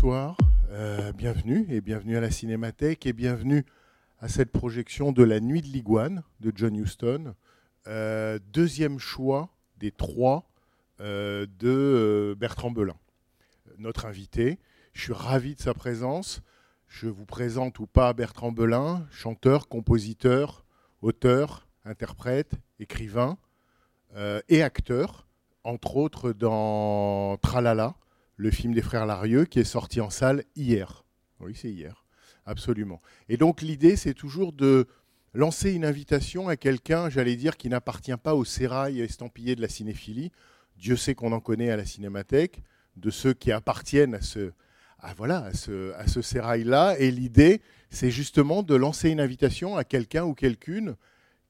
Bonsoir, euh, bienvenue et bienvenue à la Cinémathèque et bienvenue à cette projection de La Nuit de l'Iguane de John Huston, euh, deuxième choix des trois euh, de Bertrand Belin, notre invité. Je suis ravi de sa présence. Je vous présente ou pas Bertrand Belin, chanteur, compositeur, auteur, interprète, écrivain et acteur, entre autres dans Tralala, le film des frères Larieux qui est sorti en salle hier. Oui, c'est hier, absolument. Et donc l'idée, c'est toujours de lancer une invitation à quelqu'un, j'allais dire, qui n'appartient pas au sérail estampillé de la cinéphilie. Dieu sait qu'on en connaît à la cinémathèque, de ceux qui appartiennent à ce, à, voilà, à ce, à ce sérail-là. Et l'idée, c'est justement de lancer une invitation à quelqu'un ou quelqu'une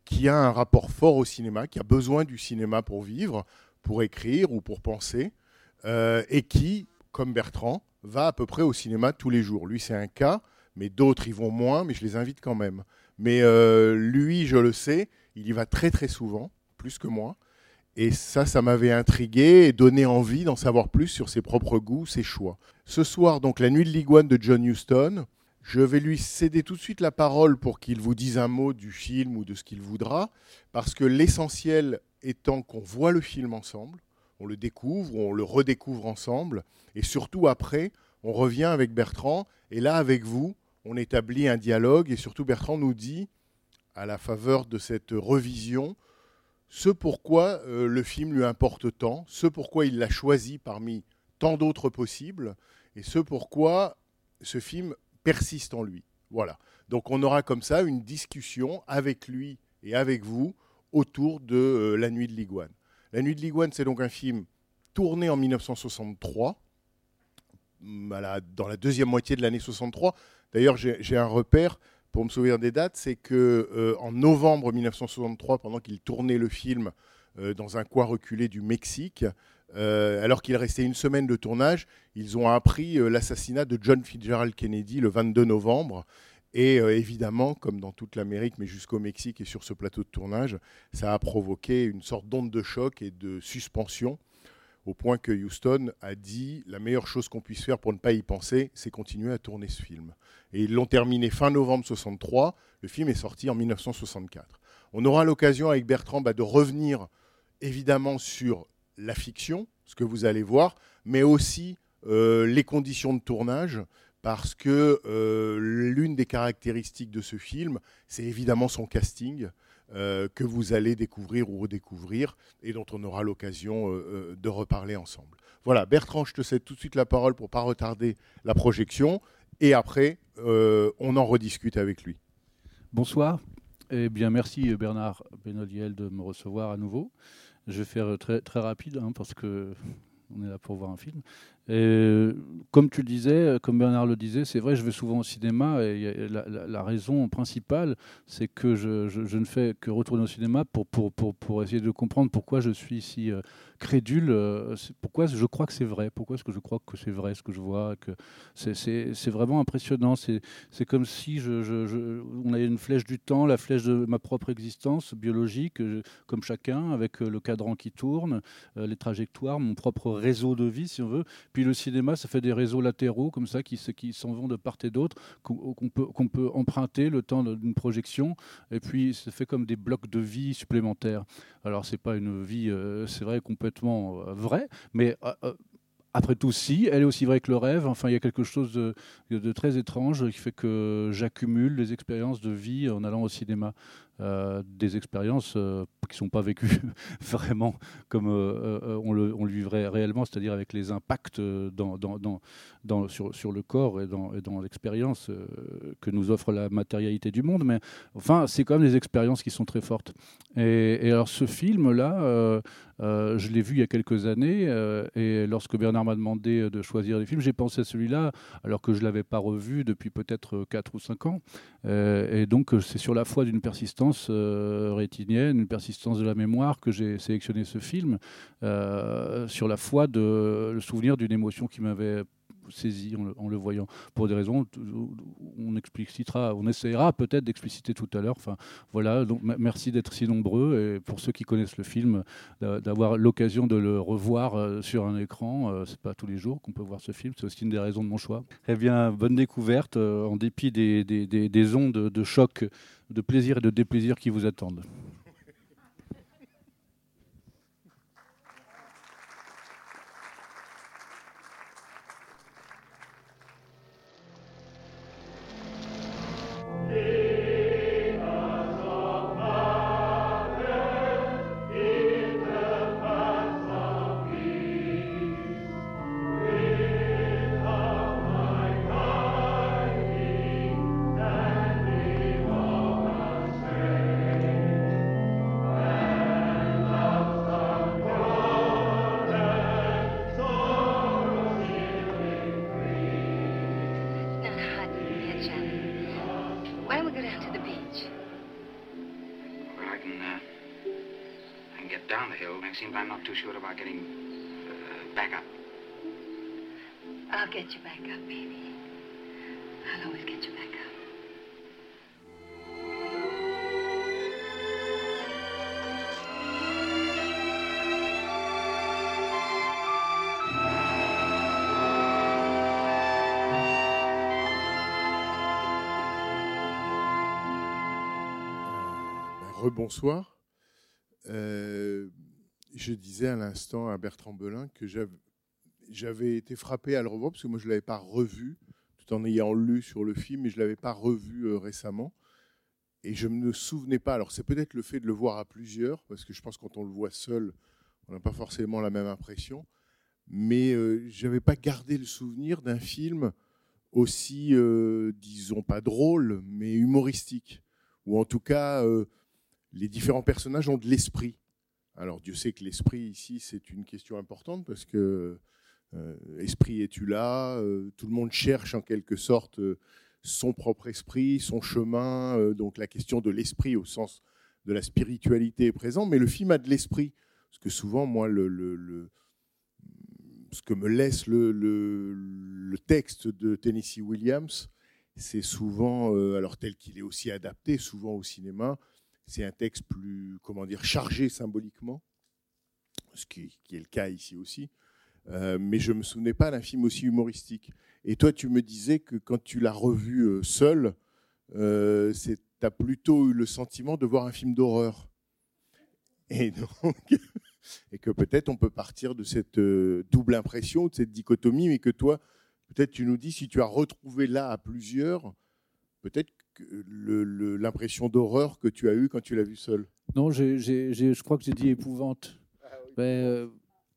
qui a un rapport fort au cinéma, qui a besoin du cinéma pour vivre, pour écrire ou pour penser, euh, et qui, comme Bertrand, va à peu près au cinéma tous les jours. Lui, c'est un cas, mais d'autres y vont moins, mais je les invite quand même. Mais euh, lui, je le sais, il y va très très souvent, plus que moi. Et ça, ça m'avait intrigué et donné envie d'en savoir plus sur ses propres goûts, ses choix. Ce soir, donc, La Nuit de l'Iguane de John Huston. Je vais lui céder tout de suite la parole pour qu'il vous dise un mot du film ou de ce qu'il voudra, parce que l'essentiel étant qu'on voit le film ensemble, on le découvre, on le redécouvre ensemble, et surtout après, on revient avec Bertrand, et là, avec vous, on établit un dialogue, et surtout Bertrand nous dit, à la faveur de cette revision, ce pourquoi euh, le film lui importe tant, ce pourquoi il l'a choisi parmi tant d'autres possibles, et ce pourquoi ce film persiste en lui. Voilà. Donc on aura comme ça une discussion avec lui et avec vous autour de euh, La Nuit de l'Iguane. La Nuit de l'Iguane, c'est donc un film tourné en 1963, mm, dans la deuxième moitié de l'année 63. D'ailleurs, j'ai un repère pour me souvenir des dates, c'est que euh, en novembre 1963, pendant qu'il tournait le film euh, dans un coin reculé du Mexique, euh, alors qu'il restait une semaine de tournage, ils ont appris l'assassinat de John Fitzgerald Kennedy le 22 novembre. Et euh, évidemment, comme dans toute l'Amérique, mais jusqu'au Mexique et sur ce plateau de tournage, ça a provoqué une sorte d'onde de choc et de suspension, au point que Houston a dit la meilleure chose qu'on puisse faire pour ne pas y penser, c'est continuer à tourner ce film. Et ils l'ont terminé fin novembre 63. Le film est sorti en 1964. On aura l'occasion avec Bertrand bah, de revenir évidemment sur la fiction, ce que vous allez voir, mais aussi euh, les conditions de tournage, parce que euh, l'une des caractéristiques de ce film, c'est évidemment son casting, euh, que vous allez découvrir ou redécouvrir, et dont on aura l'occasion euh, de reparler ensemble. Voilà, Bertrand, je te cède tout de suite la parole pour pas retarder la projection, et après, on en rediscute avec lui. Bonsoir. Eh bien, merci Bernard Benoliel de me recevoir à nouveau. Je vais faire très, très rapide hein, parce que on est là pour voir un film. Et, comme tu disais, comme Bernard le disait, c'est vrai, je vais souvent au cinéma et la, raison principale, c'est que je, ne fais que retourner au cinéma pour, pour, pour, pour essayer de comprendre pourquoi je suis si euh, crédule, euh, pourquoi je crois que c'est vrai, pourquoi est-ce que je crois que c'est vrai ce que je vois, que c'est- vraiment impressionnant. C'est comme si je, on avait une flèche du temps, la flèche de ma propre existence biologique, euh, comme chacun, avec euh, le cadran qui tourne, euh, les trajectoires, mon propre réseau de vie, si on veut. Le cinéma, ça fait des réseaux latéraux comme ça qui, se- qui s'en vont de part et d'autre, qu'on peut, emprunter le temps d'une projection, et puis ça fait comme des blocs de vie supplémentaires. Alors c'est pas une vie, euh, c'est vrai complètement euh, vraie, mais euh, après tout, si, elle est aussi vraie que le rêve. Enfin, il y a quelque chose de, de très étrange qui fait que j'accumule des expériences de vie en allant au cinéma. Euh, des expériences euh, qui ne sont pas vécues vraiment comme euh, on, le, vivrait réellement, c'est-à-dire avec les impacts sur, le corps et dans, l'expérience que nous offre la matérialité du monde. Mais enfin, c'est quand même des expériences qui sont très fortes. Et alors ce film-là, euh, je l'ai vu il y a quelques années euh, et lorsque Bernard m'a demandé de choisir des films, j'ai pensé à celui-là alors que je ne l'avais pas revu depuis peut-être 4 ou 5 ans. Euh, et donc c'est sur la foi d'une persistance rétinienne, une persistance de la mémoire que j'ai sélectionné ce film, sur la foi de le souvenir d'une émotion qui m'avait saisi en le, voyant. Pour des raisons, on explicitera, on essaiera peut-être d'expliciter tout à l'heure. Enfin, voilà. Donc, merci d'être si nombreux et pour ceux qui connaissent le film, d'avoir l'occasion de le revoir euh, sur un écran. Euh, c'est pas tous les jours qu'on peut voir ce film. C'est aussi une des raisons de mon choix. Eh bien, bonne découverte euh, en dépit des, des, des ondes de choc, de plaisir et de déplaisir qui vous attendent. Amen. Rebonsoir. Euh, je disais à l'instant à Bertrand Belin que j'avais été frappé à le revoir parce que moi je ne l'avais pas revu tout en ayant lu sur le film et je ne l'avais pas revu euh, récemment. Et je ne me souvenais pas. Alors c'est peut-être le fait de le voir à plusieurs parce que je pense que quand on le voit seul, on n'a pas forcément la même impression. Mais euh, je n'avais pas gardé le souvenir d'un film aussi, disons pas drôle, mais humoristique. Ou en tout cas les différents personnages ont de l'esprit. Alors Dieu sait que l'esprit ici, c'est une question importante parce que euh, esprit es-tu là euh, Tout le monde cherche en quelque sorte euh, son propre esprit, son chemin. donc la question de l'esprit au sens de la spiritualité est présente, mais le film a de l'esprit. Parce que souvent, moi, ce que me laisse le texte de Tennessee Williams, c'est souvent, alors tel qu'il est aussi adapté souvent au cinéma, c'est un texte plus, comment dire, chargé symboliquement, ce qui, est le cas ici aussi. Euh, mais je ne me souvenais pas d'un film aussi humoristique. Et toi, tu me disais que quand tu l'as revu euh, seul, euh, tu as plutôt eu le sentiment de voir un film d'horreur. Et, et que peut-être on peut partir de cette double impression, de cette dichotomie, mais que toi, peut-être tu nous dis, si tu as retrouvé là à plusieurs, peut-être l'impression d'horreur que tu as eue quand tu l'as vu seul Non, je crois que j'ai dit épouvante. Ah ben,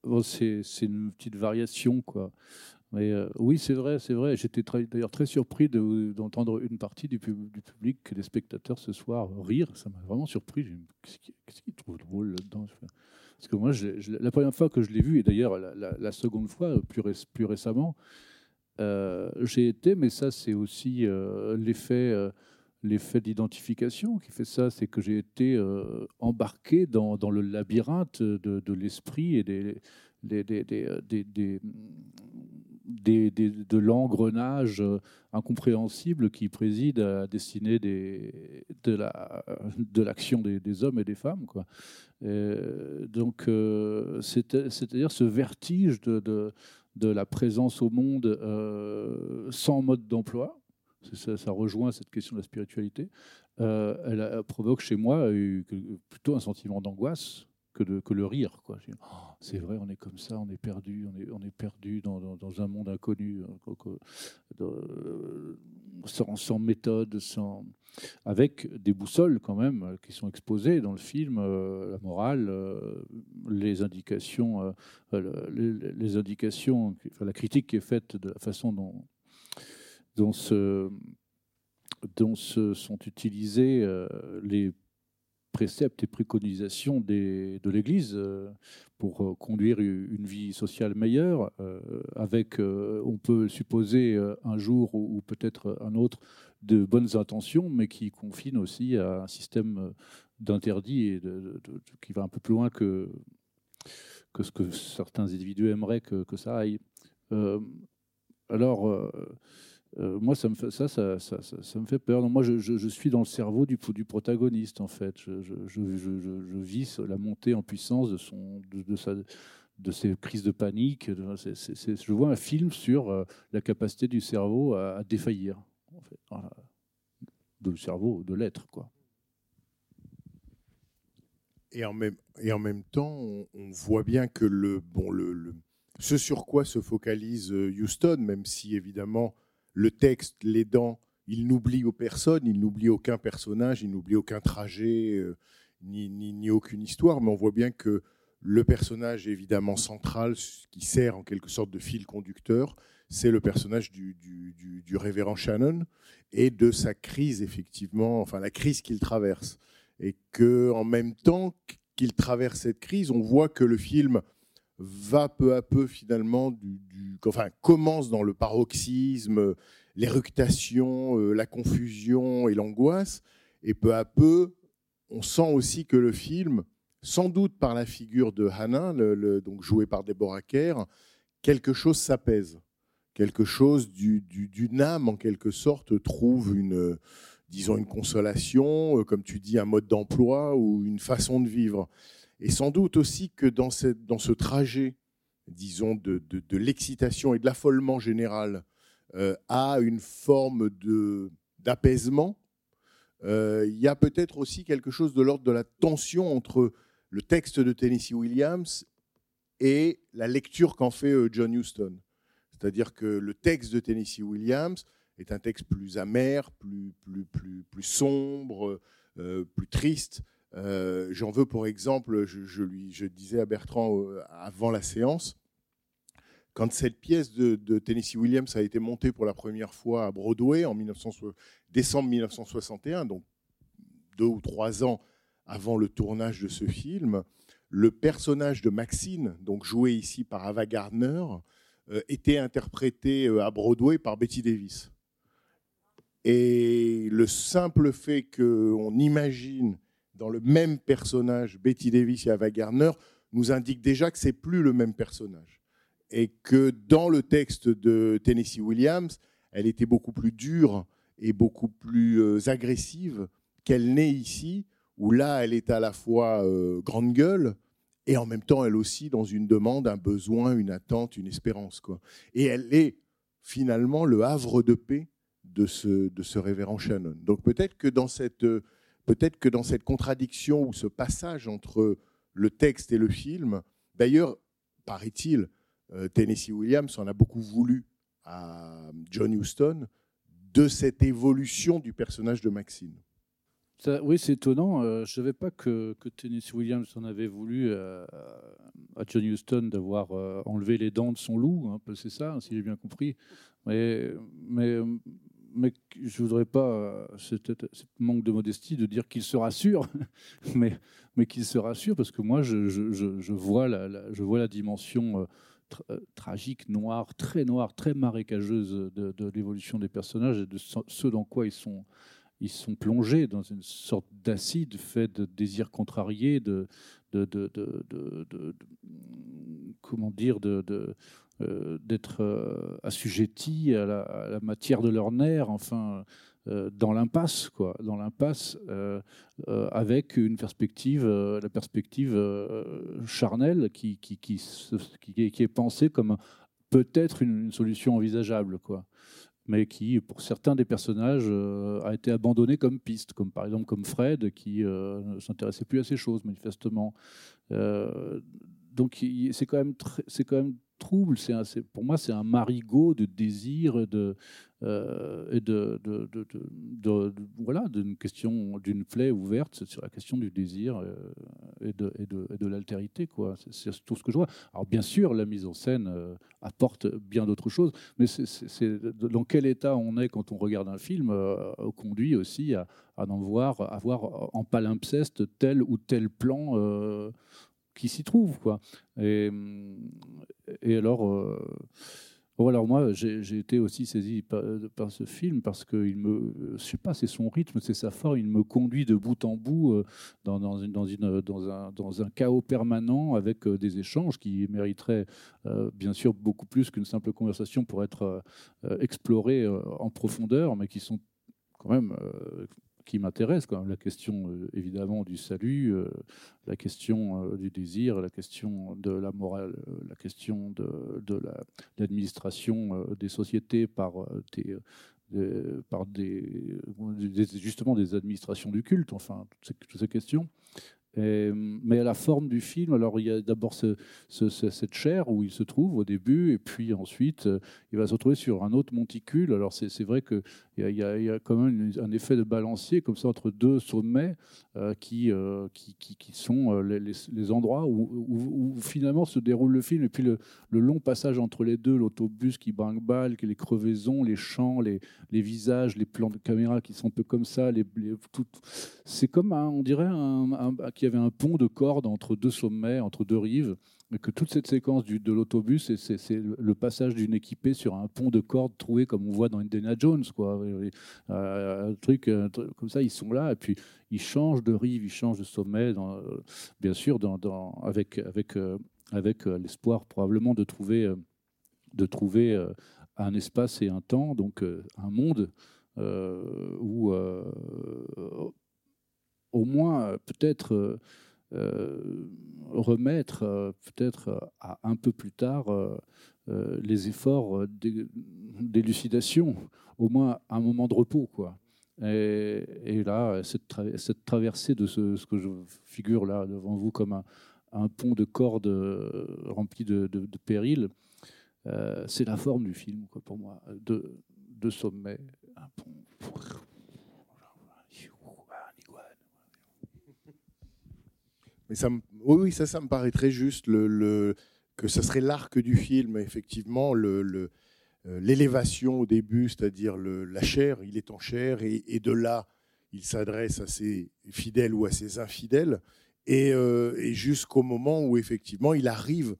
euh, c'est une petite variation, quoi. Mais euh, oui, c'est vrai, c'est vrai. J'étais d'ailleurs très surpris d'entendre une partie du, du, public, des spectateurs ce soir rire. Ça m'a vraiment surpris. Qu'est-ce qu'ils trouvent drôle là-dedans Parce que moi, la première fois que je l'ai vu, et d'ailleurs la, la, seconde fois, plus, plus récemment, euh, j'ai été, mais ça c'est aussi euh, l'effet euh, l'effet d'identification qui fait ça, c'est que j'ai été embarqué dans, le labyrinthe de, l'esprit et des, de l'engrenage incompréhensible qui préside à la destinée des, de, la, de l'action des, hommes et des femmes. Donc, c'est-à-dire ce vertige de, la présence au monde euh, sans mode d'emploi. Ça, rejoint cette question de la spiritualité. Euh, elle, provoque chez moi plutôt un sentiment d'angoisse que, le rire. Oh, c'est vrai, on est comme ça, on est perdu, on est, perdu dans, un monde inconnu, euh, sans, méthode, avec des boussoles quand même qui sont exposées dans le film, la morale, les indications, la critique qui est faite de la façon dont, dont ce dont se sont utilisés euh, les préceptes et préconisations de l'Église euh, pour euh, conduire une vie sociale meilleure, avec, on peut supposer, un jour ou, peut-être un autre, de bonnes intentions, mais qui confinent aussi à un système d'interdit et qui va un peu plus loin que, que ce que certains individus aimeraient que, ça aille. alors, moi, ça me fait, peur. moi, je, suis dans le cerveau du, protagoniste, en fait. Je, vis la montée en puissance de, son, ses crises de panique. je vois un film sur euh, la capacité du cerveau à, défaillir, en fait. De cerveau, de l'être, quoi. Et en même, temps, on, voit bien que ce sur quoi se focalise euh, Houston, même si évidemment le texte l'aidant, il n'oublie aux personnes, il n'oublie aucun personnage, il n'oublie aucun trajet, euh, ni, aucune histoire, mais on voit bien que le personnage évidemment central, qui sert en quelque sorte de fil conducteur, c'est le personnage du, du, révérend Shannon et de sa crise, effectivement, enfin la crise qu'il traverse. Et que en même temps qu'il traverse cette crise, on voit que le film va peu à peu finalement du, enfin commence dans le paroxysme, l'éructation, euh, la confusion et l'angoisse, et peu à peu, on sent aussi que le film, sans doute par la figure de Hannah, donc jouée par Deborah Kerr, quelque chose s'apaise, quelque chose d'une âme en quelque sorte trouve une, disons une consolation, euh, comme tu dis, un mode d'emploi ou une façon de vivre. Et sans doute aussi que dans, ce trajet, disons, de, l'excitation et de l'affolement général euh, à une forme d'apaisement, euh, il y a peut-être aussi quelque chose de l'ordre de la tension entre le texte de Tennessee Williams et la lecture qu'en fait euh, John Huston. C'est-à-dire que le texte de Tennessee Williams est un texte plus amer, plus sombre, plus triste, euh, j'en veux pour exemple, je, disais à Bertrand euh, avant la séance, quand cette pièce de, Tennessee Williams a été montée pour la première fois à Broadway en décembre 1961, donc deux ou trois ans avant le tournage de ce film, le personnage de Maxine, donc joué ici par Ava Gardner, euh, était interprété à Broadway par Betty Davis. Et le simple fait qu'on imagine dans le même personnage, Betty Davis et Ava Gardner, nous indique déjà que c'est plus le même personnage. Et que dans le texte de Tennessee Williams, elle était beaucoup plus dure et beaucoup plus euh, agressive qu'elle n'est ici, où là, elle est à la fois euh, grande gueule et en même temps, elle aussi dans une demande, un besoin, une attente, une espérance. Quoi. Et elle est finalement le havre de paix de ce, de ce révérend Shannon. Donc peut-être que dans cette euh, peut-être que dans cette contradiction ou ce passage entre le texte et le film, d'ailleurs, paraît-il, euh, Tennessee Williams en a beaucoup voulu à John Huston de cette évolution du personnage de Maxine. oui, c'est étonnant. Euh, je ne savais pas que, Tennessee Williams en avait voulu euh, à John Huston d'avoir enlevé les dents de son loup. Hein, c'est ça, si j'ai bien compris. Mais mais je voudrais pas, ce manque de modestie, de dire qu'il se rassure, mais, qu'il se rassure parce que moi, je, je, je, vois, la, je vois la dimension euh, euh, tragique, noire, très noire, très marécageuse de, de l'évolution des personnages et de ce dans quoi ils sont, ils sont plongés dans une sorte d'acide fait de désirs contrariés, de, comment dire, euh, d'être euh, assujettis à la, matière de leur nerf, enfin, euh, dans l'impasse, quoi, dans l'impasse, avec une perspective, la perspective charnelle qui, est pensée comme peut-être une, solution envisageable, quoi. Mais qui, pour certains des personnages, euh, a été abandonné comme piste, comme par exemple comme Fred, qui euh, ne s'intéressait plus à ces choses, manifestement. Euh, donc c'est quand même quand même trouble. C'est pour moi, c'est un marigot de désir de euh, et de, voilà d'une question d'une plaie ouverte sur la question du désir euh, et de et de, et l'altérité quoi. C'est, tout ce que je vois. Alors bien sûr, la mise en scène euh, apporte bien d'autres choses, mais c'est, dans quel état on est quand on regarde un film conduit aussi à, à en voir, à voir en palimpseste tel ou tel plan qui s'y trouve. Quoi. Et, et alors, bon, alors moi, j'ai été aussi saisi par, par ce film parce que il me, je sais pas, c'est son rythme, c'est sa forme, il me conduit de bout en bout euh, dans, une, dans, une- dans un, dans un chaos permanent avec euh, des échanges qui mériteraient euh, bien sûr beaucoup plus qu'une simple conversation pour être euh, euh, explorés euh, en profondeur, mais qui sont quand même euh, qui même la question euh, évidemment du salut, euh, la question euh, du désir, la question de la morale, la question de, de la- l'administration des sociétés par des, par des, justement des administrations du culte, enfin toutes ces questions. Mais à la forme du film, alors il y a d'abord ce- ce- ce- cette chair où il se trouve au début, et puis ensuite euh, il va se retrouver sur un autre monticule. Alors c'est vrai qu'il y, a- quand même un effet de balancier comme ça entre deux sommets euh, qui, euh, qui, qui, qui sont les, endroits où, finalement se déroule le film. Et puis le, long passage entre les deux, l'autobus qui brinque-balle, les crevaisons, les champs, les, visages, les plans de caméra qui sont un peu comme ça, c'est comme, on dirait, un- qu'il y avait un pont de cordes entre deux sommets, entre deux rives, et que toute cette séquence de l'autobus, c'est- le passage d'une équipée sur un pont de cordes troué comme on voit dans Indiana Jones, quoi. Euh, un, truc, un truc comme ça, ils sont là, et puis ils changent de rive, ils changent de sommet, euh, bien sûr, avec, avec, euh, avec euh, l'espoir probablement de trouver, euh, de trouver euh, un espace et un temps, donc euh, un monde euh, où euh, au moins euh, peut-être euh, euh, remettre peut-être à un peu plus tard les efforts d'é- d'élucidation, au moins un moment de repos, quoi. Et, là, cette, tra- cette traversée de ce, que je figure là devant vous comme un, pont de cordes rempli de, de, de périls, c'est la forme du film, quoi, pour moi. Deux, deux sommets, un pont. Un iguane. Oui, ça, me paraît très juste. Que ce serait l'arc du film, effectivement, euh, l'élévation au début, c'est-à-dire la chair, il est en chair, et, de là, il s'adresse à ses fidèles ou à ses infidèles, et, euh, et jusqu'au moment où, effectivement, il arrive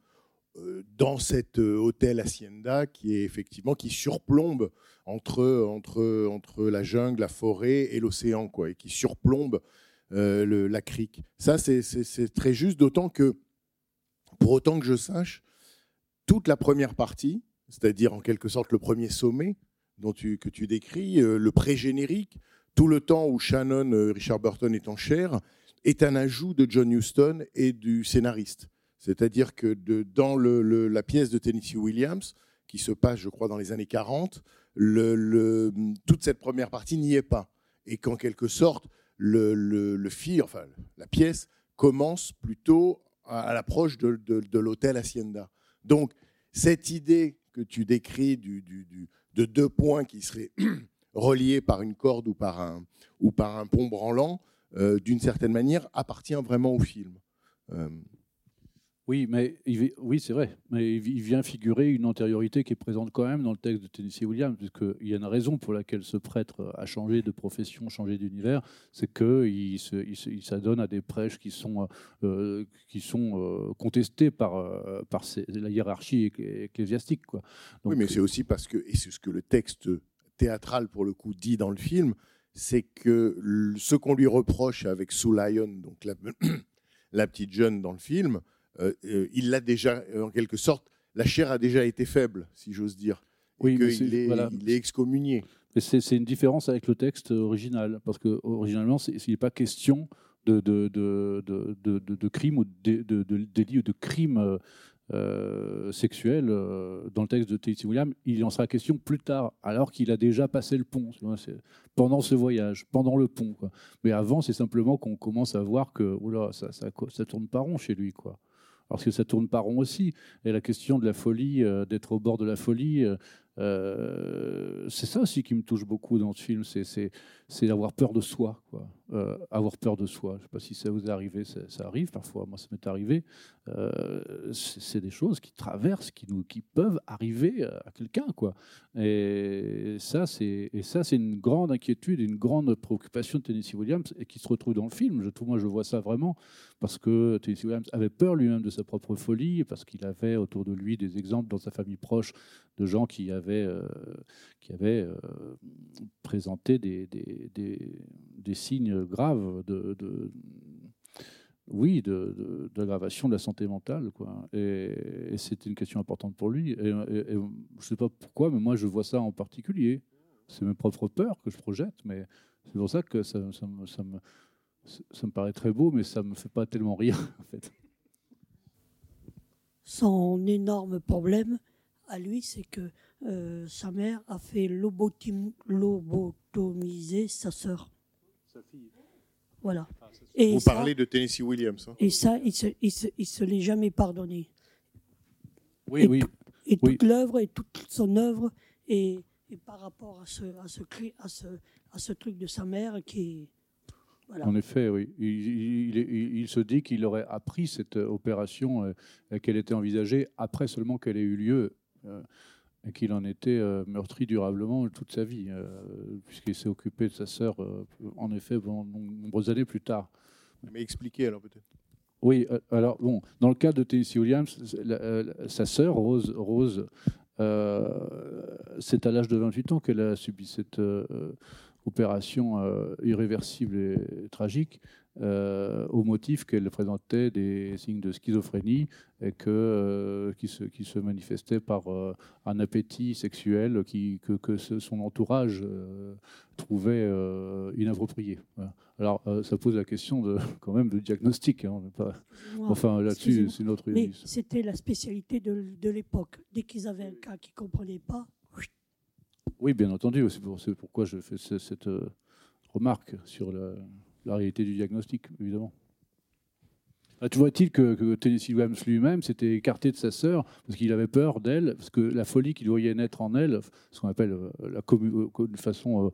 euh, dans cet hôtel Hacienda qui est effectivement qui surplombe entre, entre, entre la jungle, la forêt et l'océan, quoi, et qui surplombe euh, la crique. Ça, c'est- très juste, d'autant que, pour autant que je sache, toute la première partie, c'est-à-dire en quelque sorte le premier sommet dont tu, que tu décris, euh, le pré-générique, tout le temps où Shannon, euh, Richard Burton est en chair, est un ajout de John Huston et du scénariste. C'est-à-dire que dans le- la pièce de Tennessee Williams, qui se passe, je crois, dans les années 40, le- le- toute cette première partie n'y est pas. Et qu'en quelque sorte, le, le, film, enfin, la pièce commence plutôt à, l'approche de, de- l'hôtel Hacienda. Donc, cette idée que tu décris du- du- de deux points qui seraient reliés par une corde ou par un, ou par un pont branlant, euh, d'une certaine manière, appartient vraiment au film. Euh, Oui, mais oui, c'est vrai. Mais il vi- il vient figurer une antériorité qui est présente quand même dans le texte de Tennessee Williams, puisqu'il y a une raison pour laquelle ce prêtre a changé de profession, changé d'univers, c'est qu'il s'adonne à des prêches qui sont, euh, qui sont euh, contestés par, euh, par la hiérarchie ecclé- ecclésiastique. Oui, mais c'est aussi parce que, et c'est ce que le texte théâtral, pour le coup, dit dans le film, c'est que ce qu'on lui reproche avec Sue Lyon, donc la, la petite jeune dans le film, il l'a déjà, euh, en quelque sorte, la chair a déjà été faible, si j'ose dire. Oui, mais c'est- est, voilà. il est excommunié. C'est une différence avec le texte original, parce que originalement, il n'est pas question de, de, de, de, de, de- de crime ou de, délit ou de crime euh, euh, euh, dans le texte de Tennessee Williams, il en sera question plus tard, alors qu'il a déjà passé le pont, pendant ce voyage, pendant le pont. Quoi. Mais avant, c'est simplement qu'on commence à voir que oula, ça, ça, ça tourne pas rond chez lui. Quoi. Parce que ça tourne pas rond aussi. Et la question de la folie, euh, d'être au bord de la folie, euh, euh, c'est ça aussi qui me touche beaucoup dans ce film, c'est- c'est d'avoir peur de soi. Quoi. Euh, avoir peur de soi. Je ne sais pas si ça vous est arrivé, ça, arrive parfois, moi ça m'est arrivé. Euh, c'est des choses qui traversent, qui, nous, qui peuvent arriver à quelqu'un. quoi. Et ça, c'est une grande inquiétude, une grande préoccupation de Tennessee Williams et qui se retrouve dans le film. Je trouve, moi, je vois ça vraiment parce que Tennessee Williams avait peur lui-même de sa propre folie, parce qu'il avait autour de lui des exemples dans sa famille proche de gens qui avaient, euh, qui avaient euh, présenté des, des- signes graves de, oui, d'aggravation de la santé mentale. Quoi. Et, c'était une question importante pour lui. Je ne sais pas pourquoi, mais moi, je vois ça en particulier. C'est mes propres peurs que je projette, mais c'est pour ça que ça, ça me, ça me- ça me paraît très beau, mais ça ne me fait pas tellement rire, en fait. Son énorme problème à lui, c'est que euh, sa mère a fait lobotim- lobotomiser sa sœur. Voilà. Et Vous ça, parlez de Tennessee Williams. hein. et ça, il se, il se, il se l'est jamais pardonné. Oui, Et oui. Et Oui. toute l'œuvre et toute son œuvre et, et par rapport à ce, à ce, cri- à ce, à ce truc de sa mère qui voilà. En effet, oui. Il, il- il- il se dit qu'il aurait appris cette euh, opération, euh, qu'elle était envisagée après seulement qu'elle ait eu lieu, euh, et qu'il en était euh, meurtri durablement toute sa vie, euh, puisqu'il s'est occupé de sa sœur, euh, en effet, pendant de nombreuses années plus tard. Mais expliquez alors peut-être. Oui, alors bon, dans le cas de Tennessee Williams, la- sa sœur, Rose, Rose euh, c'est à l'âge de 28 ans qu'elle a subi cette euh, opération euh, irréversible et tragique, euh, au motif qu'elle présentait des signes de schizophrénie et que, euh, qui, se, qui se manifestaient par un appétit sexuel qui, que, que son entourage trouvait inapproprié. Voilà. Alors, ça pose la question de, quand même de diagnostic. hein, pas-. Enfin, là-dessus, c'est Mais c'était la spécialité de, de l'époque. Dès qu'ils avaient un cas qu'ils ne comprenaient pas, Oui, bien entendu. C'est pour- pourquoi je fais ce- cette euh, remarque sur la, réalité du diagnostic, évidemment. Ah, tu vois-t-il que, Tennessee Williams lui-même s'était écarté de sa sœur parce qu'il avait peur d'elle, parce que la folie qu'il voyait naître en elle, ce qu'on appelle euh, la euh, façon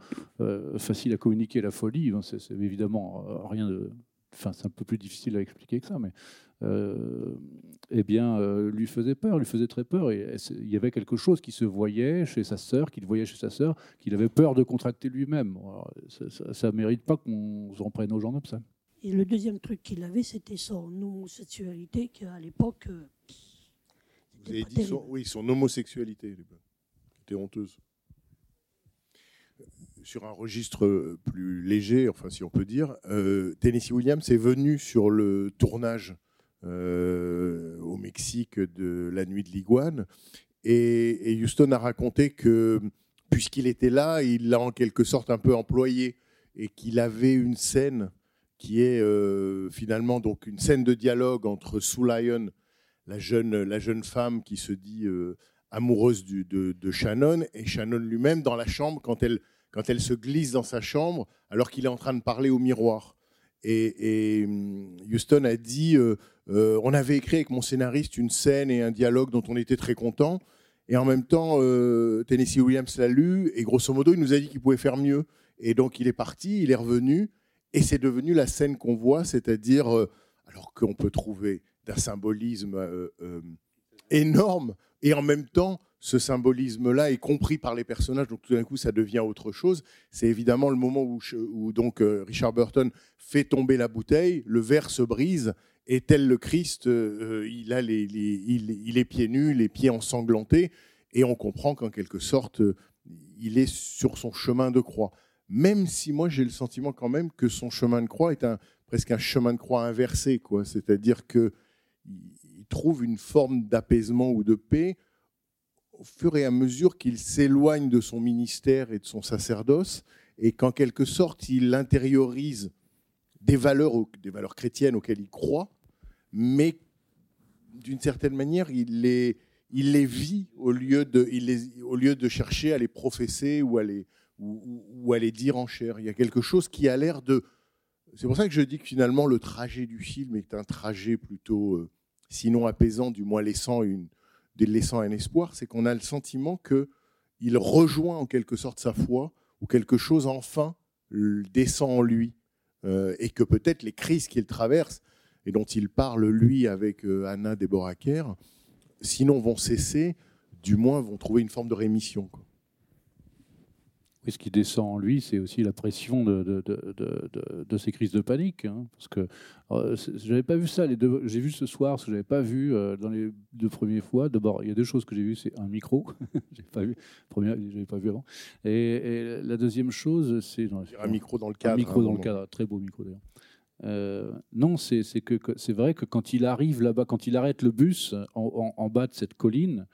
facile à communiquer la folie, hein, c'est évidemment rien. Enfin, c'est un peu plus difficile à expliquer que ça, mais eh bien, euh, lui faisait peur, lui faisait très peur. Et il y avait quelque chose qui se voyait chez sa sœur, qu'il voyait chez sa sœur, qu'il avait peur de contracter lui-même. Alors, ça ne mérite pas qu'on s'en prenne aux gens comme ça. et le deuxième truc qu'il avait, c'était son homosexualité, qu'à l'époque, euh, Vous c'était avez dit son, oui, son homosexualité, qui était honteuse. Sur un registre euh, plus léger, enfin si on peut dire, euh, Tennessee Williams est venu sur le tournage euh, au Mexique de La Nuit de l'Iguane et, Houston a raconté que puisqu'il était là, il l'a en quelque sorte un peu employé et qu'il avait une scène qui est euh, finalement donc une scène de dialogue entre Sue Lyon, la jeune, la jeune femme qui se dit euh, amoureuse de, de Shannon, et Shannon lui-même dans la chambre quand elle, quand elle se glisse dans sa chambre alors qu'il est en train de parler au miroir. Et, hum, Houston a dit, euh, euh, on avait écrit avec mon scénariste une scène et un dialogue dont on était très content, et en même temps, euh, Tennessee Williams l'a lu, et grosso modo, il nous a dit qu'il pouvait faire mieux. Et donc, il est parti, il est revenu, et c'est devenu la scène qu'on voit, c'est-à-dire, alors qu'on peut trouver d'un symbolisme énorme, et en même temps, ce symbolisme-là est compris par les personnages, donc tout d'un coup, ça devient autre chose. C'est évidemment le moment où, donc euh, Richard Burton fait tomber la bouteille, le verre se brise, et tel le Christ, euh, euh, il a les, il, est pieds nus, les pieds ensanglantés, et on comprend qu'en quelque sorte, il est sur son chemin de croix. Même si moi j'ai le sentiment quand même que son chemin de croix est un, presque un chemin de croix inversé, quoi. C'est-à-dire que il trouve une forme d'apaisement ou de paix au fur et à mesure qu'il s'éloigne de son ministère et de son sacerdoce, et qu'en quelque sorte il intériorise des valeurs, des valeurs chrétiennes auxquelles il croit, mais d'une certaine manière, il les, vit au lieu, de, chercher à les professer ou à les, ou à les dire en chair. Il y a quelque chose qui a l'air de... C'est pour ça que je dis que finalement le trajet du film est un trajet plutôt, euh, sinon apaisant, du moins laissant, une, laissant un espoir, c'est qu'on a le sentiment qu'il rejoint en quelque sorte sa foi, ou quelque chose enfin descend en lui, euh, et que peut-être les crises qu'il traverse, et dont il parle lui avec euh, Anna Deboraker, sinon vont cesser, du moins vont trouver une forme de rémission. Et ce qui descend en lui, c'est aussi la pression de, de, de, de, ces crises de panique. Hein, parce que euh, j'avais pas vu ça. J'ai vu ce soir, ce que j'avais pas vu euh, dans les deux premières fois. D'abord, il y a deux choses que j'ai vues, c'est un micro, j'ai pas vu. Première, j'avais pas vu avant. Et, la deuxième chose, c'est un micro dans le cadre. Un micro dans le cadre, très beau micro d'ailleurs. Euh, non, c'est que, que c'est vrai que quand il arrive là-bas, quand il arrête le bus en, en bas de cette colline,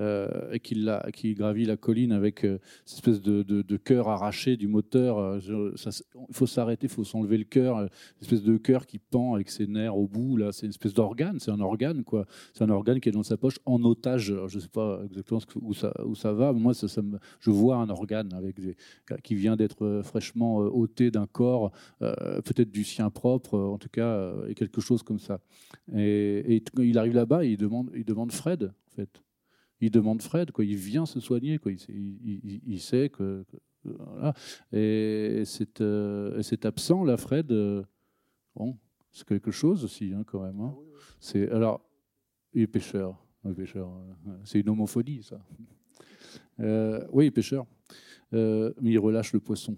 euh, et qu'il gravit la colline avec euh, cette espèce de, cœur arraché du moteur. Euh, il faut s'arrêter, il faut s'enlever le cœur, une espèce de cœur qui pend avec ses nerfs au bout. Là, c'est une espèce d'organe, c'est un organe quoi. C'est un organe qui est dans sa poche en otage. je ne sais pas exactement où ça, va, mais moi je vois un organe avec qui vient d'être fraîchement ôté d'un corps, peut-être du sien propre, en tout cas, et quelque chose comme ça. Et, et il arrive là-bas, il demande, il demande Fred en fait il demande Fred, quoi. il vient se soigner, quoi. Il, sait que. voilà. Et c'est euh, absent, là, Fred. Euh, bon, c'est quelque chose aussi, hein, quand même. Hein. Ah c'est alors, il est pêcheur. pêcheur euh, c'est une homophonie, ça. oui, pêcheur. mais il relâche le poisson.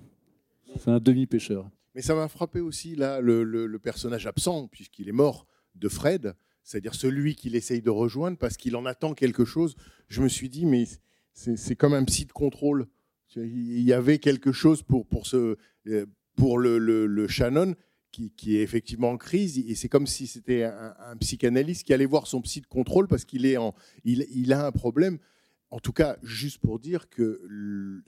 C'est un demi-pêcheur. Mais ça m'a frappé aussi, là, le, le personnage absent, puisqu'il est mort, de Fred c'est-à-dire celui qu'il essaye de rejoindre parce qu'il en attend quelque chose. Je me suis dit, mais c'est comme un psy de contrôle. Il y avait quelque chose pour, pour, ce, euh, pour le, le, Shannon qui, qui, est effectivement en crise. Et c'est comme si c'était un, psychanalyste qui allait voir son psy de contrôle parce qu'il il, il, a un problème. En tout cas, juste pour dire que,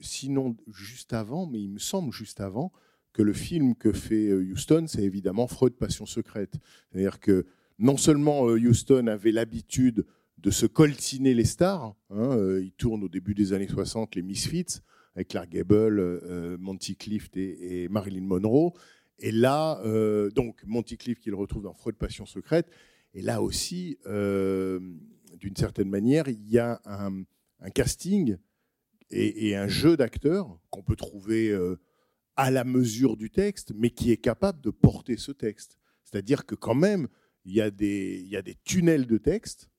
sinon, juste avant, mais il me semble juste avant, que le film que fait euh, Houston, c'est évidemment Freud, Passion secrète. C'est-à-dire que non seulement euh, Houston avait l'habitude de se coltiner les stars, hein, euh, il tourne au début des années 60 les Misfits, avec Clark Gable, euh, Monty Clift et, Marilyn Monroe. Et là, donc Monty Clift qu'il retrouve dans Freud Passion secrète. Et là aussi, d'une certaine manière, il y a un, casting et, et, un jeu d'acteurs qu'on peut trouver à la mesure du texte, mais qui est capable de porter ce texte. C'est-à-dire que quand même, il y a des, tunnels de texte.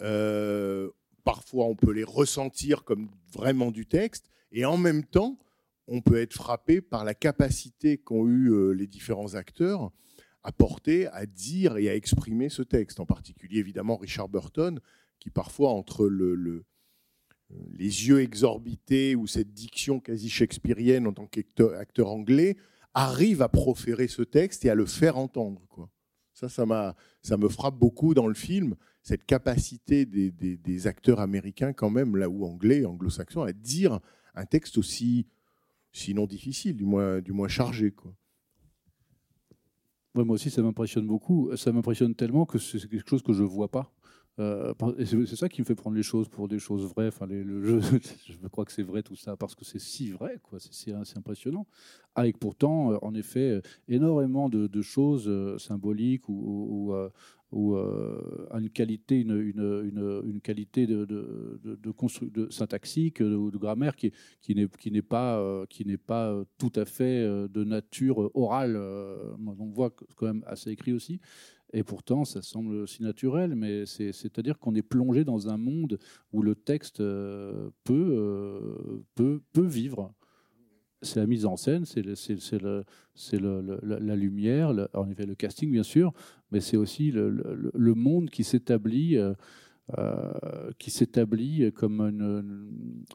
Euh, parfois, on peut les ressentir comme vraiment du texte, et en même temps, on peut être frappé par la capacité qu'ont eu euh, les différents acteurs à porter, à dire et à exprimer ce texte. En particulier, évidemment, Richard Burton, qui parfois, entre le, le, les yeux exorbités ou cette diction quasi shakespearienne en tant qu'acteur anglais, arrive à proférer ce texte et à le faire entendre. Ça, ça, ça me frappe beaucoup dans le film, cette capacité des, acteurs américains, quand même, là où anglais, anglo-saxons, à dire un texte aussi, sinon difficile, du moins, du moins chargé. Quoi. moi aussi, ça m'impressionne beaucoup. Ça m'impressionne tellement que c'est quelque chose que je ne vois pas. Euh, c'est ça qui me fait prendre les choses pour des choses vraies. Enfin, je crois que c'est vrai tout ça parce que c'est si vrai. C'est impressionnant. Avec pourtant, euh, en effet, euh, énormément de, choses symboliques ou, ou, une qualité, une, qualité de, syntaxique ou de, grammaire qui, n'est pas, tout à fait de nature orale. On voit quand même assez écrit aussi. Et pourtant, ça semble si naturel, mais c'est-à-dire qu'on est plongé dans un monde où le texte euh, peut, euh, peut, peut vivre. C'est la mise en scène, c'est le, le, la lumière, en effet le casting bien sûr, mais c'est aussi le, monde qui s'établit. Euh, qui s'établit comme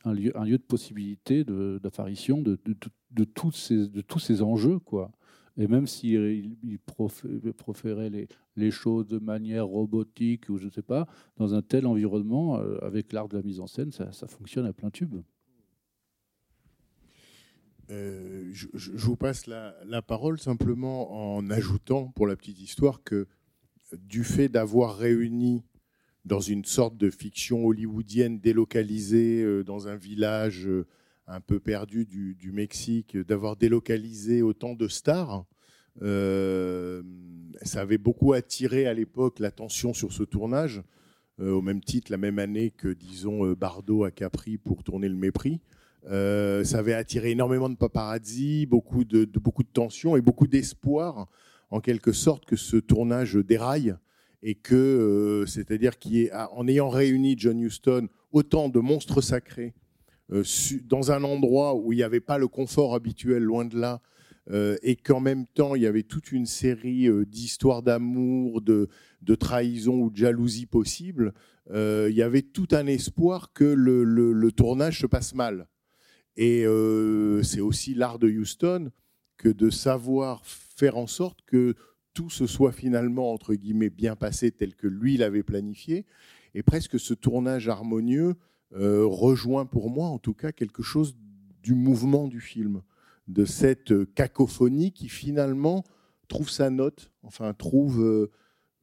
un, lieu, un lieu de possibilité d'apparition de, de, de, tous ces, de tous ces enjeux. Quoi. Et même s'il il proférait les, choses de manière robotique ou je ne sais pas, dans un tel environnement, euh, avec l'art de la mise en scène, ça, fonctionne à plein tube. Euh, je, vous passe la, parole simplement en ajoutant pour la petite histoire que du fait d'avoir réuni dans une sorte de fiction hollywoodienne délocalisée euh, dans un village un peu perdu du, Mexique, d'avoir délocalisé autant de stars. Euh, ça avait beaucoup attiré à l'époque l'attention sur ce tournage, euh, au même titre la même année que, disons, euh, Bardot à Capri pour tourner Le Mépris. Ça avait attiré énormément de paparazzi, beaucoup de, de beaucoup de tensions et beaucoup d'espoir, en quelque sorte, que ce tournage déraille et que, c'est-à-dire qu'en ayant réuni John Huston autant de monstres sacrés dans un endroit où il n'y avait pas le confort habituel, loin de là, euh, et qu'en même temps, il y avait toute une série euh, d'histoires d'amour, de, trahison ou de jalousie possible, euh, il y avait tout un espoir que le, tournage se passe mal. Et euh, c'est aussi l'art de Houston que de savoir faire en sorte que tout se soit finalement, entre guillemets, bien passé tel que lui l'avait planifié. Et presque ce tournage harmonieux euh, rejoint pour moi, en tout cas, quelque chose du mouvement du film, de cette cacophonie qui finalement trouve sa note, enfin trouve, euh,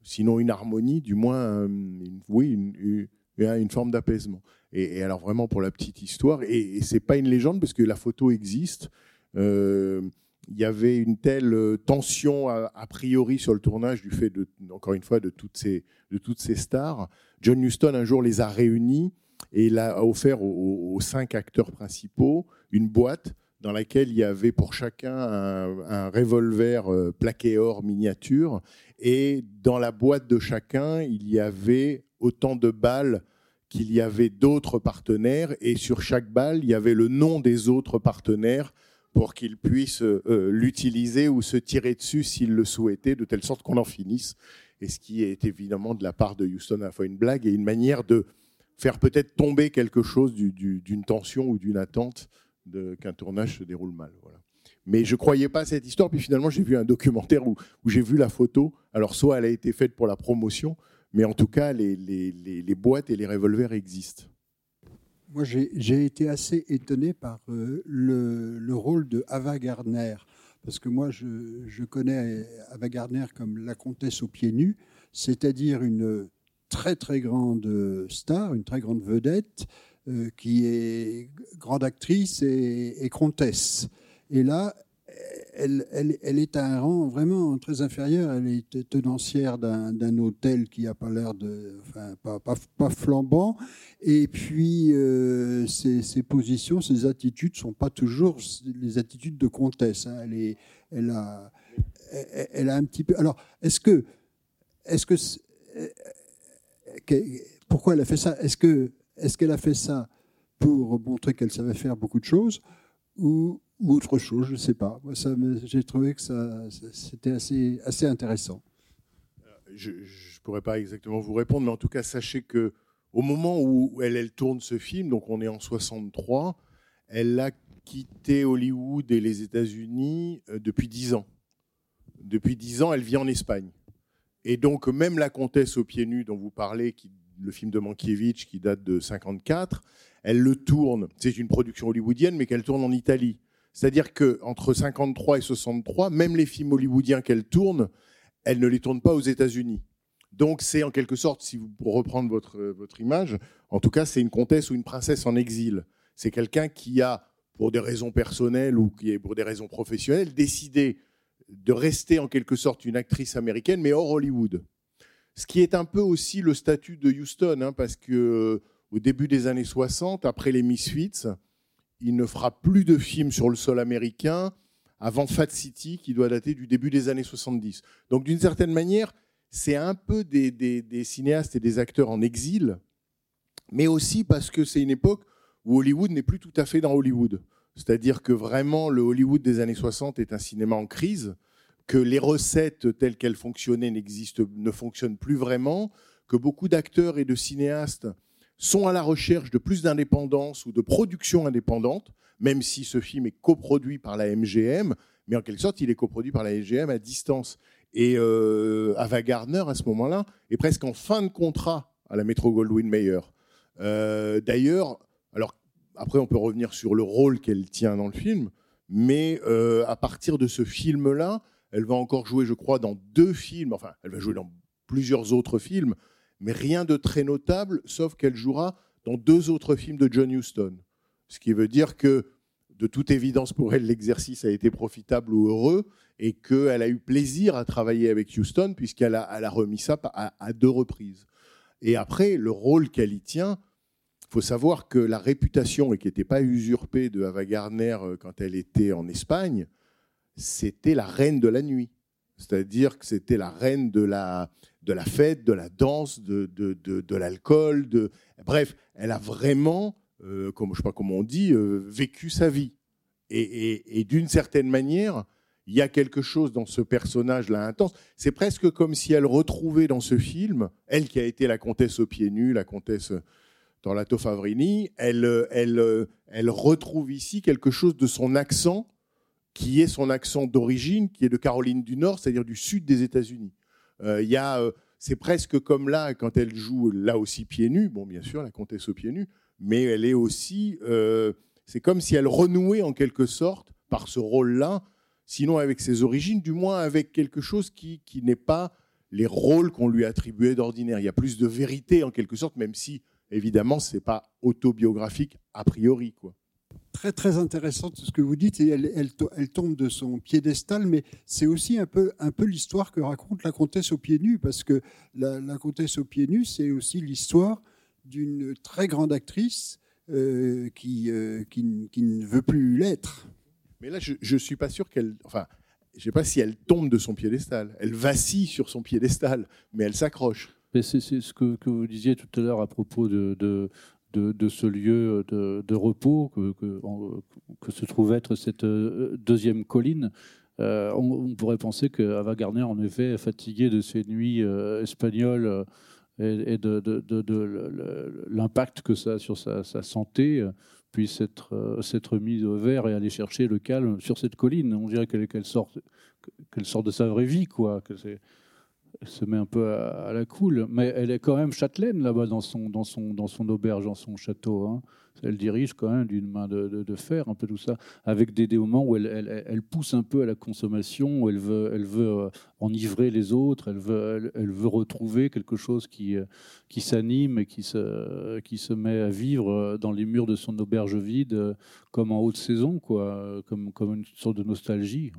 sinon une harmonie, du moins, euh, une- oui, une, une- forme d'apaisement. Et, alors vraiment pour la petite histoire, et, et c'est pas une légende parce que la photo existe. il y avait une telle tension a, priori sur le tournage du fait encore une fois, de toutes ces, de toutes ces stars. John Huston un jour les a réunis et il a offert aux, cinq acteurs principaux une boîte dans laquelle il y avait pour chacun un, revolver euh, plaqué or miniature et dans la boîte de chacun il y avait autant de balles qu'il y avait d'autres partenaires et sur chaque balle il y avait le nom des autres partenaires pour qu'ils puissent euh, l'utiliser ou se tirer dessus s'ils le souhaitaient, de telle sorte qu'on en finisse. Et ce qui est évidemment de la part de Houston à la fois une blague et une manière de faire peut-être tomber quelque chose du- du- d'une tension ou d'une attente qu'un tournage se déroule mal. Voilà. Mais je croyais pas à cette histoire, puis finalement j'ai vu un documentaire où, j'ai vu la photo. Alors soit elle a été faite pour la promotion, mais en tout cas les, boîtes et les revolvers existent. Moi, j'ai été assez étonné par euh, le, le rôle de Ava Gardner, parce que moi, je connais Ava Gardner comme la comtesse aux pieds nus, c'est-à-dire une très très grande star, une très grande vedette, euh, qui est grande actrice et, comtesse. Et là, elle, est à un rang vraiment très inférieur. Elle est tenancière d'un hôtel qui n'a pas l'air de, enfin, pas, pas, flambant. Et puis, euh, ses, positions, ses attitudes sont pas toujours les attitudes de comtesse. hein. Elle, a, un petit peu. Alors, est-ce que. Est-ce que- pourquoi elle a fait ça? Est-ce que est-ce qu'elle a fait ça pour montrer qu'elle savait faire beaucoup de choses ou, autre chose? Je ne sais pas. Moi, ça j'ai trouvé que ça, c'était assez, assez intéressant. je ne pourrais pas exactement vous répondre, mais en tout cas, sachez que au moment où elle, elle tourne ce film, donc on est en 63, elle a quitté Hollywood et les États-Unis euh, depuis 10 ans. Depuis 10 ans, elle vit en Espagne. Et donc, même La Comtesse aux pieds nus dont vous parlez, le film de Mankiewicz qui date de 54, elle le tourne. C'est une production hollywoodienne, mais qu'elle tourne en Italie. C'est-à-dire qu'entre 53 et 63, même les films hollywoodiens qu'elle tourne, elle ne les tourne pas aux États-Unis. Donc c'est en quelque sorte, si vous reprendre votre, euh, votre image, en tout cas c'est une comtesse ou une princesse en exil. C'est quelqu'un qui a, pour des raisons personnelles ou qui est pour des raisons professionnelles, décidé de rester en quelque sorte une actrice américaine, mais hors Hollywood. Ce qui est un peu aussi le statut de Houston, hein, parce que euh, au début des années 60, après les Misfits, il ne fera plus de films sur le sol américain avant Fat City, qui doit dater du début des années 70. Donc d'une certaine manière, c'est un peu des, cinéastes et des acteurs en exil, mais aussi parce que c'est une époque où Hollywood n'est plus tout à fait dans Hollywood. C'est-à-dire que vraiment, le Hollywood des années 60 est un cinéma en crise, que les recettes telles qu'elles fonctionnaient ne fonctionnent plus vraiment, que beaucoup d'acteurs et de cinéastes sont à la recherche de plus d'indépendance ou de production indépendante, même si ce film est coproduit par la MGM, mais en quelque sorte, il est coproduit par la MGM à distance. Et euh, Ava Gardner, à ce moment-là, est presque en fin de contrat à la Metro Goldwyn Mayer. Euh, D'ailleurs, alors après, on peut revenir sur le rôle qu'elle tient dans le film, mais euh, à partir de ce film-là, elle va encore jouer, je crois, dans deux films. Enfin, elle va jouer dans plusieurs autres films, mais rien de très notable, sauf qu'elle jouera dans deux autres films de John Huston. Ce qui veut dire que, de toute évidence pour elle, l'exercice a été profitable ou heureux, et qu'elle a eu plaisir à travailler avec Houston, puisqu'elle a, remis ça à, deux reprises. Et après, le rôle qu'elle y tient, faut savoir que la réputation, et qui n'était pas usurpée de Ava Gardner euh, quand elle était en Espagne, c'était la reine de la nuit. C'est-à-dire que c'était la reine de la, de la fête, de la danse, de, de, de, l'alcool. Bref, elle a vraiment, euh, comme, je sais pas comment on dit, euh, vécu sa vie. Et, d'une certaine manière, il y a quelque chose dans ce personnage-là intense. C'est presque comme si elle retrouvait dans ce film, elle qui a été la comtesse aux pieds nus, la comtesse dans la Favrini, elle, elle, retrouve ici quelque chose de son accent qui est son accent d'origine, qui est de Caroline du Nord, c'est-à-dire du sud des États-Unis. Euh, euh, c'est presque comme là quand elle joue là aussi pieds nus. Bon, bien sûr, la comtesse aux pieds nus, mais elle est aussi, euh, c'est comme si elle renouait en quelque sorte par ce rôle-là, sinon avec ses origines, du moins avec quelque chose qui n'est pas les rôles qu'on lui attribuait d'ordinaire. Il y a plus de vérité en quelque sorte, même si évidemment c'est pas autobiographique a priori, quoi très très intéressante ce que vous dites et elle, elle, tombe de son piédestal, mais c'est aussi un peu, un peu l'histoire que raconte la comtesse aux pieds nus, parce que la, comtesse aux pieds nus, c'est aussi l'histoire d'une très grande actrice euh, qui, euh, qui, qui, ne veut plus l'être. Mais là, je ne suis pas sûr qu'elle... Enfin, je ne sais pas si elle tombe de son piédestal. Elle vacille sur son piédestal, mais elle s'accroche. C'est ce que, vous disiez tout à l'heure à propos de, ce lieu de, repos que, se trouve être cette euh, deuxième colline. Euh, on, pourrait penser qu'Ava Gardner, en effet, est fatiguée de ces nuits euh, espagnoles et, de, l'impact que ça a sur sa, santé, puisse être, s'être mise au vert et aller chercher le calme sur cette colline. On dirait qu'elle, sort, de sa vraie vie, quoi. Elle se met un peu à, la cool, mais elle est quand même châtelaine là-bas dans son, dans, son, dans son auberge, dans son château. Hein. Elle dirige quand même d'une main de, fer, un peu tout ça, avec des, des moments où elle, elle, elle, pousse un peu à la consommation, où elle veut, elle veut euh, enivrer les autres, elle veut, elle, veut retrouver quelque chose qui, euh, qui s'anime et qui se, qui se met à vivre euh, dans les murs de son auberge vide, comme en haute saison, quoi, comme, comme une sorte de nostalgie.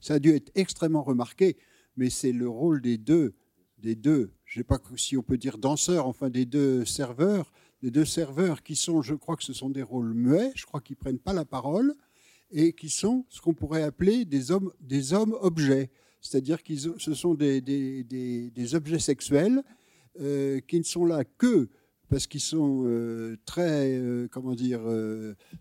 Ça a dû être extrêmement remarqué mais c'est le rôle des deux, des deux, je ne sais pas si on peut dire danseurs, enfin des deux serveurs, des deux serveurs qui sont, je crois que ce sont des rôles muets, je crois qu'ils prennent pas la parole et qui sont ce qu'on pourrait appeler des hommes, des hommes objets, c'est-à-dire que ce sont des, des, des, objets sexuels euh, qui ne sont là que parce qu'ils sont euh, très, euh, comment dire,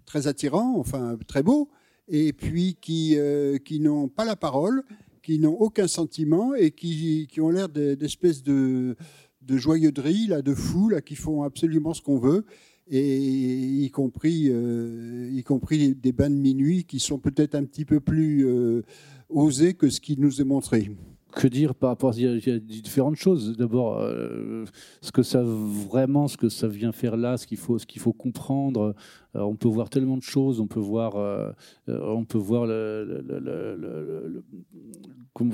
très attirants, enfin très beaux, et puis qui, qui n'ont pas la parole qui n'ont aucun sentiment et qui, ont l'air d'espèces de, de joyeuderie, là, de fous, là, qui font absolument ce qu'on veut, et y compris, euh, des bains de minuit qui sont peut-être un petit peu plus euh, osés que ce qui nous est montré que dire par rapport à différentes choses. D'abord, euh, ce que ça vraiment, ce que ça vient faire là, ce qu'il faut, ce qu'il faut comprendre. Euh, on peut voir tellement de choses. On peut voir, euh, on peut voir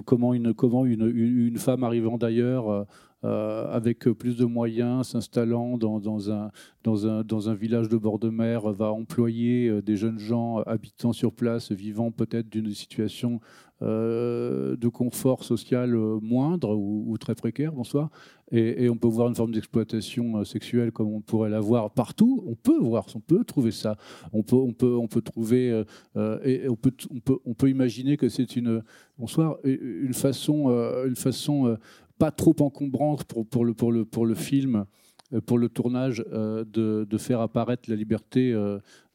comment une comment une, une femme arrivant d'ailleurs. Avec plus de moyens, s'installant dans, un, village de bord de mer, va employer des jeunes gens habitant sur place, vivant peut-être d'une situation euh, de confort social euh, moindre ou, très précaire, bonsoir. Et, on peut voir une forme d'exploitation euh, sexuelle comme on pourrait la voir partout. On peut voir, on peut trouver ça. On peut, on peut, on peut trouver et on peut, on peut, on peut imaginer que c'est une, bonsoir, une façon, une façon pas trop encombrante pour, le, pour, le, pour le film pour le tournage de, de, faire apparaître la liberté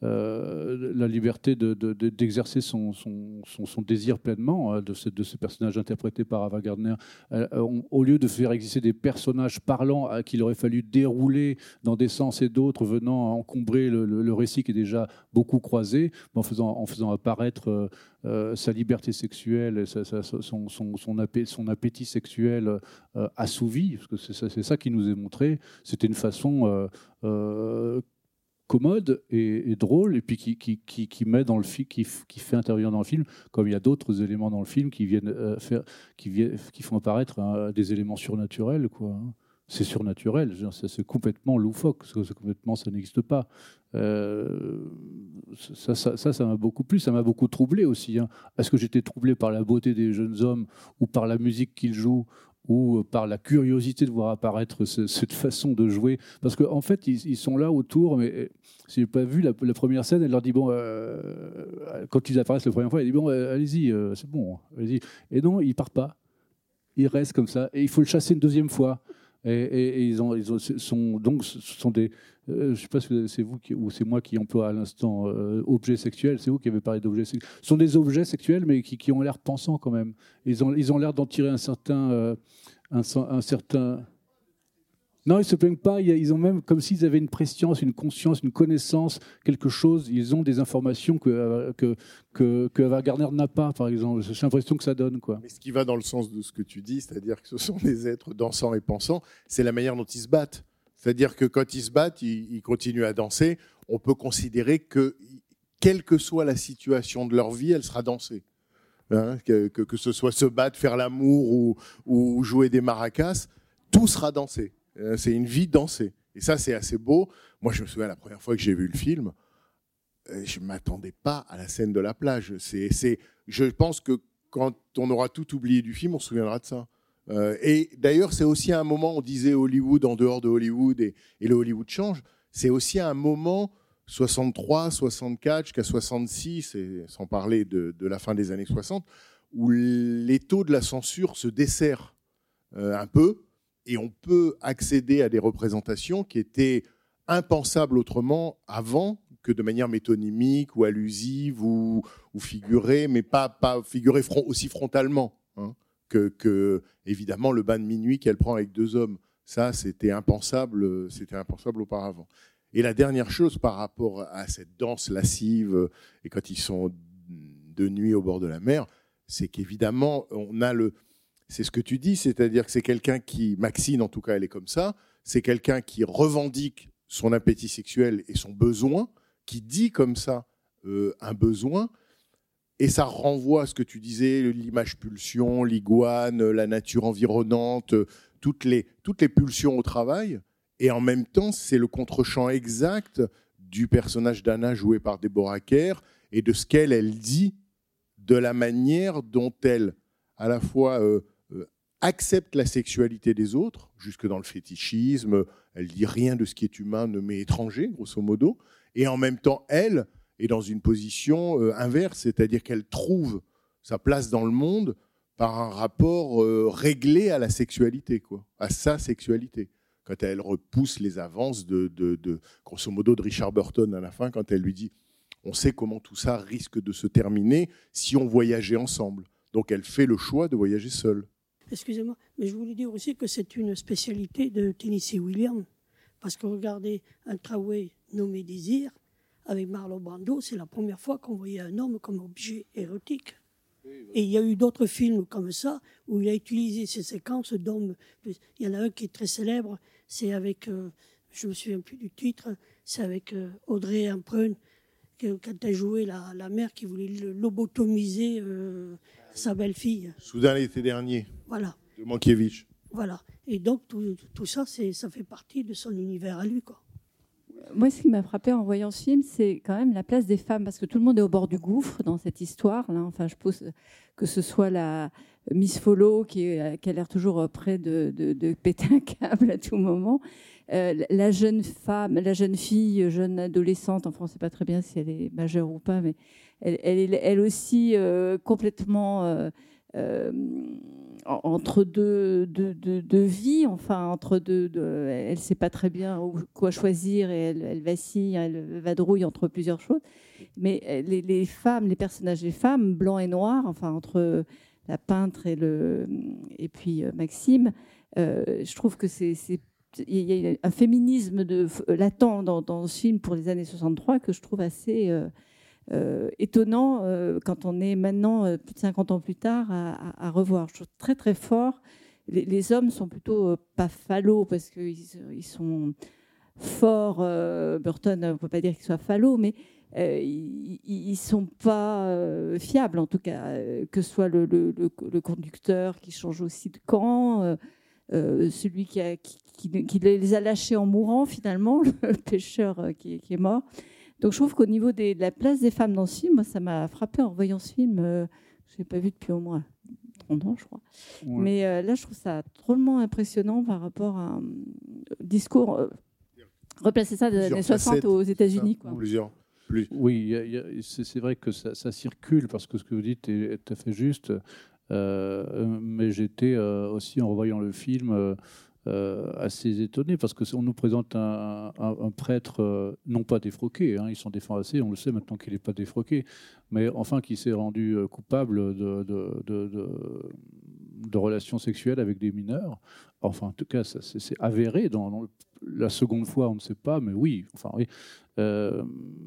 euh, la liberté d'exercer de, son, désir pleinement euh, de ce, de ce personnage interprété par Ava Gardner. Euh, au lieu de faire exister des personnages parlants qu'il aurait fallu dérouler dans des sens et d'autres, venant encombrer le, récit qui est déjà beaucoup croisé, en faisant, apparaître sa liberté sexuelle, son, appétit sexuel assouvi, parce que c'est ça, ça, qui nous est montré. C'était une façon commode et, drôle, et puis qui, qui, qui, met dans le film, qui, qui, fait intervenir dans le film, comme il y a d'autres éléments dans le film qui viennent euh, faire, qui, viennent, qui font apparaître hein, des éléments surnaturels, quoi. Hein. c'est surnaturel. C'est complètement loufoque. Complètement, ça n'existe pas. Euh, ça, ça, m'a beaucoup plu. Ça m'a beaucoup troublé aussi. Hein. Est-ce que j'étais troublé par la beauté des jeunes hommes ou par la musique qu'ils jouent ou par la curiosité de voir apparaître cette façon de jouer Parce qu'en en fait, ils, sont là autour. Mais eh, si j'ai pas vu la, première scène, elle leur dit bon, euh, quand ils apparaissent la première fois, elle dit bon, allez-y, c'est bon, allez-y. Et non, ils partent pas. Ils restent comme ça. Et il faut le chasser une deuxième fois. Et, ils, ont, ils ont, sont donc sont des. Euh, je ne sais pas si c'est vous ou c'est moi qui emploie à l'instant euh, objets sexuels. C'est vous qui avez parlé d'objets sexuels. Ce sont des objets sexuels, mais qui, ont l'air pensants quand même. Ils ont, ils ont l'air d'en tirer un certain, euh, un, certain non, ils se plaignent pas. Ils ont même comme s'ils avaient une préscience, une conscience, une connaissance, quelque chose. Ils ont des informations que que que, que Gardner n'a pas, par exemple. J'ai l'impression que ça donne quoi. Mais ce qui va dans le sens de ce que tu dis, c'est-à-dire que ce sont des êtres dansants et pensants, c'est la manière dont ils se battent. C'est-à-dire que quand ils se battent, ils, continuent à danser. On peut considérer que quelle que soit la situation de leur vie, elle sera dansée. Hein, que, ce soit se battre, faire l'amour ou, ou jouer des maracas, tout sera dansé. Euh, c'est une vie dansée. Et ça, c'est assez beau. Moi, je me souviens la première fois que j'ai vu le film, euh, je ne m'attendais pas à la scène de la plage. C'est, je pense que quand on aura tout oublié du film, on se souviendra de ça. Euh, et d'ailleurs, c'est aussi un moment, on disait Hollywood en dehors de Hollywood et, le Hollywood change. C'est aussi un moment 63, 64 jusqu'à 66, et sans parler de, la fin des années 60, où les taux de la censure se desserrent un peu et on peut accéder à des représentations qui étaient impensables autrement avant que de manière métonymique ou allusive ou, figurée, mais pas, pas figurée aussi frontalement hein, que, évidemment le bain de minuit qu'elle prend avec deux hommes. Ça, c'était impensable, c'était impensable auparavant. Et la dernière chose par rapport à cette danse lascive et quand ils sont de nuit au bord de la mer, c'est qu'évidemment on a le, c'est ce que tu dis, c'est-à-dire que c'est quelqu'un qui, Maxine en tout cas, elle est comme ça, c'est quelqu'un qui revendique son appétit sexuel et son besoin, qui dit comme ça euh, un besoin, et ça renvoie à ce que tu disais, l'image pulsion, l'iguane, la nature environnante, toutes les, toutes les pulsions au travail, et en même temps, c'est le contre-champ exact du personnage d'Anna joué par Deborah Kerr et de ce qu'elle elle dit, de la manière dont elle, à la fois euh, accepte la sexualité des autres, jusque dans le fétichisme, elle dit rien de ce qui est humain ne m'est étranger, grosso modo, et en même temps, elle est dans une position euh, inverse, c'est-à-dire qu'elle trouve sa place dans le monde par un rapport euh, réglé à la sexualité, quoi, à sa sexualité. Quand elle repousse les avances de, grosso modo, de Richard Burton à la fin, quand elle lui dit on sait comment tout ça risque de se terminer si on voyageait ensemble. Donc elle fait le choix de voyager seule. Excusez-moi, mais je voulais dire aussi que c'est une spécialité de Tennessee Williams. Parce que regardez un traway nommé Désir, avec Marlon Brando, c'est la première fois qu'on voyait un homme comme objet érotique. Et il y a eu d'autres films comme ça où il a utilisé ces séquences d'hommes. Il y en a un qui est très célèbre, c'est avec, euh, je me souviens plus du titre, c'est avec euh, Audrey Hepburn, quand elle jouait la, la mère qui voulait lobotomiser euh, sa belle-fille. Soudain l'été dernier. Voilà. De Mankiewicz. Voilà. Et donc tout, tout ça, ça fait partie de son univers à lui. Quoi. Moi, ce qui m'a frappé en voyant ce film, c'est quand même la place des femmes, parce que tout le monde est au bord du gouffre dans cette histoire. Là. Enfin, je pose que ce soit la Miss Follow qui, qui a l'air toujours près de, de, péter un câble à tout moment, euh, la jeune femme, la jeune fille, jeune adolescente, en France, on ne sait pas très bien si elle est majeure ou pas, mais elle, aussi euh, complètement euh, entre deux, deux, vies, enfin, entre deux, elle ne sait pas très bien quoi choisir et elle, elle vacille, elle vadrouille entre plusieurs choses. Mais les, les, femmes, les personnages des femmes, blancs et noirs, enfin, entre la peintre et, le, et puis Maxime, je trouve que c'est il y a un féminisme euh, latent dans, dans, ce film pour les années 63 que je trouve assez euh, euh, étonnant quand on est maintenant, plus de 50 ans plus tard, à, revoir. Je trouve très très fort. Les, hommes sont plutôt pas phallos parce qu'ils ils sont forts. Burton, on ne peut pas dire qu'ils soient phallos, mais ils ne sont pas fiables, en tout cas, que ce soit le, conducteur qui change aussi de camp euh, celui qui, les a lâchés en mourant finalement, le pêcheur euh, qui est mort. Donc je trouve qu'au niveau des- de la place des femmes dans ce film, moi, ça m'a frappé en revoyant ce film. euh, je l'ai pas vu depuis au moins 30 ans, je crois. Ouais. Mais euh, là, je trouve ça drôlement impressionnant par rapport à un discours. euh, replacer ça des Plusieurs années 60 facettes, aux États-Unis. Quoi. Plusieurs. Plus. Oui, il y a- il y a- c'est vrai que ça, ça circule parce que ce que vous dites est, est tout à fait juste. Euh, mais j'étais euh, aussi en revoyant le film euh, assez étonné parce que on nous présente un, prêtre euh, non pas défroqué, hein, ils sont défroqués, on le sait maintenant qu'il n'est pas défroqué, mais enfin qui s'est rendu euh, coupable de, relations sexuelles avec des mineurs. Enfin, en tout cas, c'est avéré. Dans, la seconde fois, on ne sait pas, mais oui. Euh,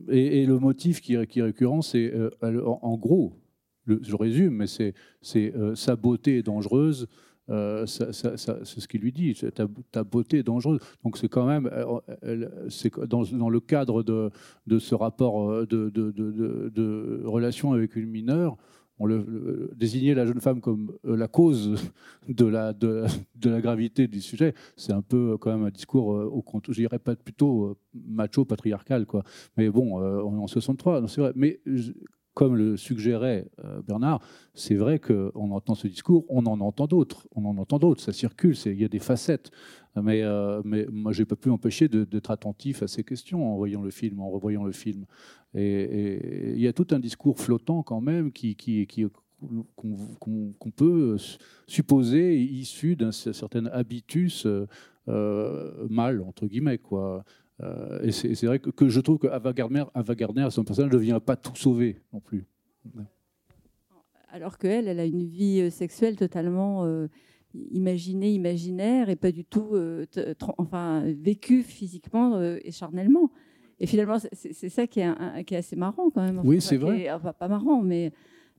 et, le motif qui, est- récurrent, c'est en, en gros, le- je résume, mais c'est sa beauté est dangereuse. Euh, c'est ce qu'il lui dit. Ta, beauté est dangereuse. Donc c'est quand même, euh, dans, le cadre de, ce rapport euh, de, relation avec une mineure, on le, désigner la jeune femme comme la cause de la, gravité du sujet, c'est un peu quand même un discours au je dirais pas plutôt macho patriarcal quoi. Mais bon, on est en 63, non, c'est vrai. Comme le suggérait euh, Bernard, c'est vrai qu'on entend ce discours, on en entend d'autres, on en entend d'autres, ça circule, il y a des facettes. Mais, euh, moi, j'ai pas pu m'empêcher de- d'être attentif à ces questions en voyant le film, en revoyant le film. Et, il y a tout un discours flottant quand même qui, qu'on peut supposer issu d'un certain habitus euh, euh, mal entre guillemets quoi. Euh, et c'est vrai que, que je trouve que Ava Gardner, Ava Gardner, son personnage ne vient pas tout sauver non plus. Alors qu'elle, elle a une vie euh, sexuelle totalement euh, imaginée, imaginaire et pas du tout euh, enfin, vécue physiquement et charnellement. Et finalement, c'est- ça qui est, un- qui est assez marrant quand même. Oui, c'est vrai. enfin, pas marrant, mais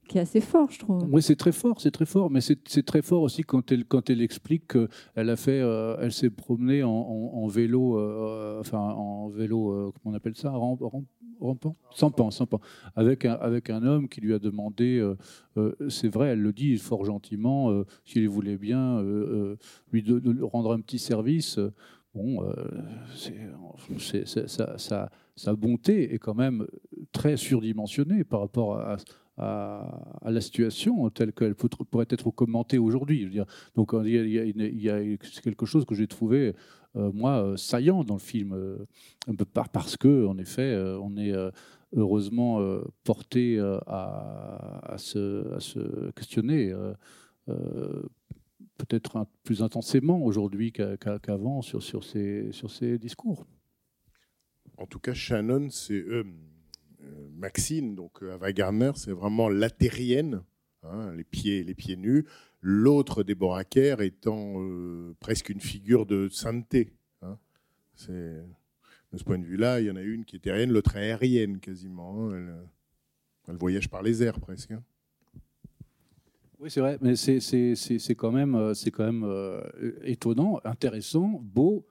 qui est assez fort, je trouve. Oui, c'est très fort, c'est très fort, mais c'est très fort aussi quand elle, quand elle explique qu'elle a fait, euh, elle s'est promenée en, vélo, euh, enfin en vélo, euh, comment on appelle ça, ramp, ramp- rampant, sampant, sampant, avec un, avec un homme qui lui a demandé, c'est vrai, elle le dit fort gentiment, s'il voulait bien lui rendre un petit service. Bon, sa, bonté est quand même très surdimensionnée par rapport à, à la situation telle qu'elle pourrait être commentée aujourd'hui. Donc il quelque chose que j'ai trouvé euh, moi euh, saillant dans le film, euh, parce que en effet on est heureusement porté à, se, questionner. peut-être plus intensément aujourd'hui qu'a- qu'a- qu'avant sur, ces, sur ces discours. En tout cas, Shannon, c'est Maxine, donc euh, Ava Gardner, c'est vraiment l'athérienne, hein, les, pieds, les pieds nus. L'autre, Deborah Kerr, étant euh, presque une figure de sainteté. hein. De ce point de vue-là, il y en a une qui est terrienne, l'autre aérienne quasiment. hein. Elle, euh, voyage par les airs presque. hein. Oui, c'est vrai, mais c'est- quand même, euh, euh, étonnant, intéressant, beau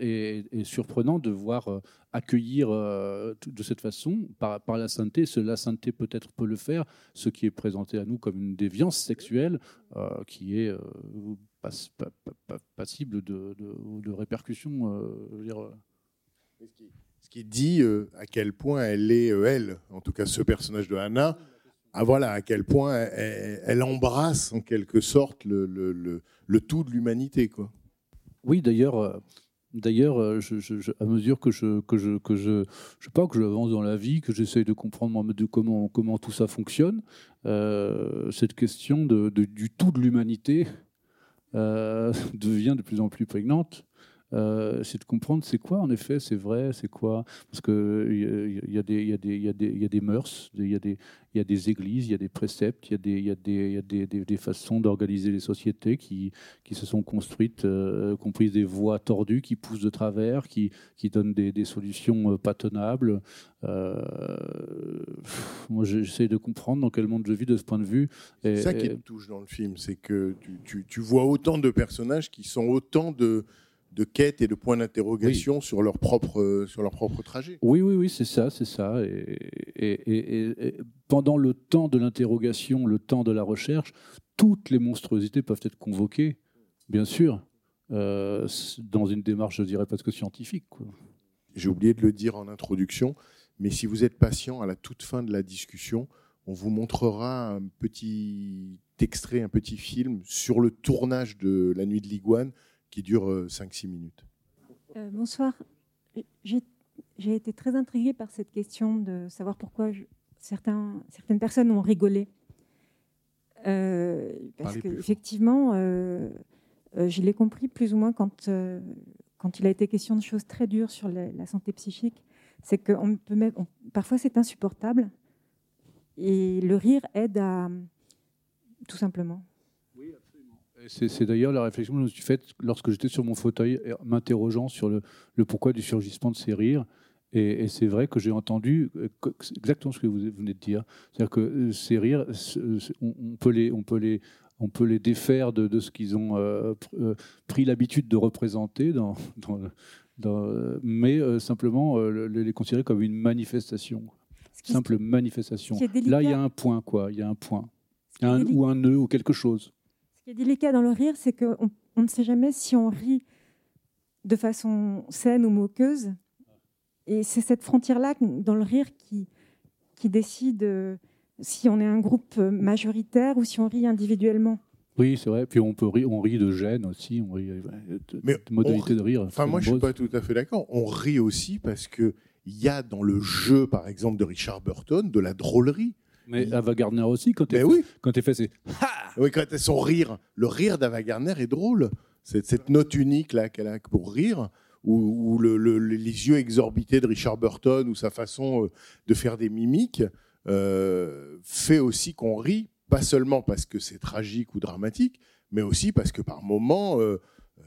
et, et surprenant de voir euh, accueillir euh, de cette façon, par, par la sainteté, ce, la sainteté peut-être peut le faire, ce qui est présenté à nous comme une déviance sexuelle euh, qui est pas- pas- pas- pas- passible de, de- de répercussions. je veux dire, Ce qui dit à quel point elle est, elle, en tout cas ce personnage de Hannah, ah, voilà, à quel point elle, elle embrasse en quelque sorte le, le- le- le tout de l'humanité. quoi. Oui, d'ailleurs, d'ailleurs, euh, à mesure que je que que je je dans la vie, que j'essaye de comprendre de comment comment tout ça fonctionne, euh, cette question du tout de l'humanité euh, devient de plus en plus prégnante. Euh, c'est de comprendre c'est quoi en effet, c'est vrai, c'est quoi parce que il y y, y y a des il y a des mœurs, il y a des il y a des églises, il y a des préceptes, il y a des il y a des il y a des, des- des façons d'organiser les sociétés qui qui se sont construites, euh, comprises des voies tordues qui poussent de travers, qui, qui donnent des, des solutions euh, pas tenables. Euh, moi, j'essaie de comprendre dans quel monde je vis de ce point de vue. C'est ça qui te touche dans le film, c'est que tu, tu- tu vois autant de personnages qui sont autant de, de quêtes et de points d'interrogation sur, leur propre, euh, sur leur propre trajet. Oui, oui, oui, c'est ça, c'est ça. Et, et- et- et- et pendant le temps de l'interrogation, le temps de la recherche, toutes les monstruosités peuvent être convoquées, bien sûr. euh, dans une démarche, je dirais presque scientifique. J'ai oublié de le dire en introduction, mais si vous êtes patient, à la toute fin de la discussion, on vous montrera un petit extrait, un petit film sur le tournage de La Nuit de l'Iguane qui dure euh, 5-6 minutes. Euh, bonsoir. J'ai été très intriguée par cette question de savoir pourquoi je- certains, certaines personnes ont rigolé. Euh, parce que effectivement, euh, euh, je l'ai compris plus ou moins quand, euh, quand il a été question de choses très dures sur la, la santé psychique. C'est que on peut même, on- parfois c'est insupportable et le rire aide à tout simplement. C'est d'ailleurs la réflexion que je me suis faite lorsque j'étais sur mon fauteuil, m'interrogeant sur le, le pourquoi du surgissement de ces rires. Et, et c'est vrai que j'ai entendu euh, exactement ce que vous venez de dire. C'est-à-dire que euh, ces rires, on, on peut les, on peut les, on peut les défaire de, de ce qu'ils ont euh, pr- pris l'habitude de représenter, dans, dans le- dans, mais euh, simplement euh, le- les considérer comme une manifestation, simple manifestation. Là, il y a un point, quoi. Il y a un point, Un- ou un nœud ou quelque chose. Ce qui est délicat dans le rire, c'est qu'on on ne sait jamais si on rit de façon saine ou moqueuse. Et c'est cette frontière-là dans le rire qui, qui décide euh, si on est un groupe majoritaire ou si on rit individuellement. Oui, c'est vrai. Puis on peut rire, on rit de gêne aussi, on rit euh, de, Mais on- de rire. Enfin, moi, je suis pas tout à fait d'accord. On rit aussi parce que il y a dans le jeu, par exemple, de Richard Burton, de la drôlerie. Mais Ava Gardner aussi, quand Mais elle oui, quand elle fait, c'est oui, quand elle- son rire, le rire d'Ava Gardner est drôle. C'est cette note unique là qu'elle a pour rire, ou, ou le- le- les yeux exorbités de Richard Burton, ou sa façon euh, de faire des mimiques, euh, fait aussi qu'on rit, pas seulement parce que c'est tragique ou dramatique, mais aussi parce que par moments, euh,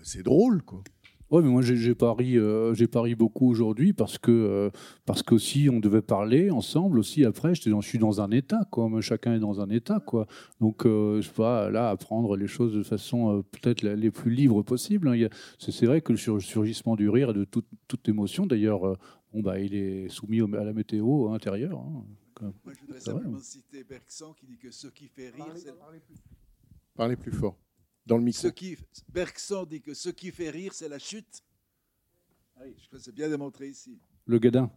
c'est drôle. Quoi. Ouais, mais moi j'ai j'ai pas ri, euh, beaucoup aujourd'hui parce que euh, parce qu'aussi on devait parler ensemble aussi après. Dans, je suis dans un état quoi. Chacun est dans un état quoi. Donc euh, je sais pas là apprendre les choses de façon euh, peut-être les plus libres possible. hein. C'est vrai que le sur- surgissement du rire et de toute, toute émotion d'ailleurs, euh, bon bah il est soumis à la météo intérieure. hein. Moi, je voudrais vrai, simplement citer Bergson qui dit que ce qui fait rire, c'est Parlez plus fort. Dans le micro. ce qui. Bergson dit que ce qui fait rire, c'est la chute. Je crois que c'est bien démontré ici. Le gadin.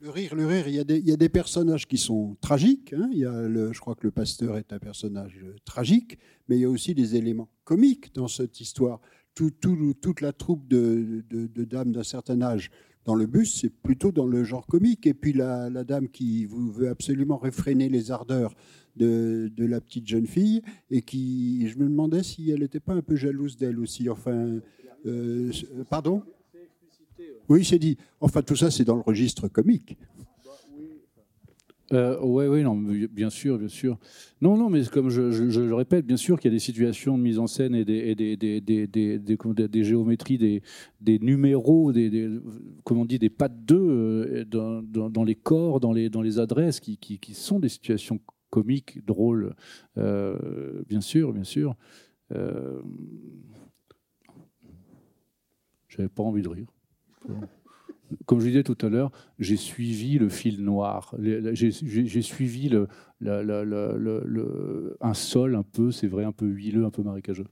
Le rire, le rire, il y a des, il y a des personnages qui sont tragiques. hein. Il y a le, je crois que le pasteur est un personnage euh, tragique, mais il y a aussi des éléments comiques dans cette histoire. Tout- tout- toute la troupe de, de- de dames d'un certain âge dans le bus, c'est plutôt dans le genre comique. Et puis la, la dame qui vous veut absolument réfréner les ardeurs de, la petite jeune fille, et qui, je me demandais si elle n'était pas un peu jalouse d'elle aussi. Enfin, euh, pardon? Oui, c'est dit. Enfin, tout ça, c'est dans le registre comique. Euh, ouais, oui, non, bien sûr, bien sûr. Non, non, mais comme je, je- le répète, bien sûr qu'il y a des situations de mise en scène et des, des, des, des, des, géométries, des, des numéros, des, comment on dit, des de deux euh, dans, dans, dans les corps, dans les, dans les adresses, qui, qui sont des situations comiques, drôles, euh, bien sûr, bien sûr. Euh, J'avais pas envie de rire. Comme je disais tout à l'heure, j'ai suivi le fil noir. J'ai suivi le- un sol un peu, c'est vrai, un peu huileux, un peu marécageux.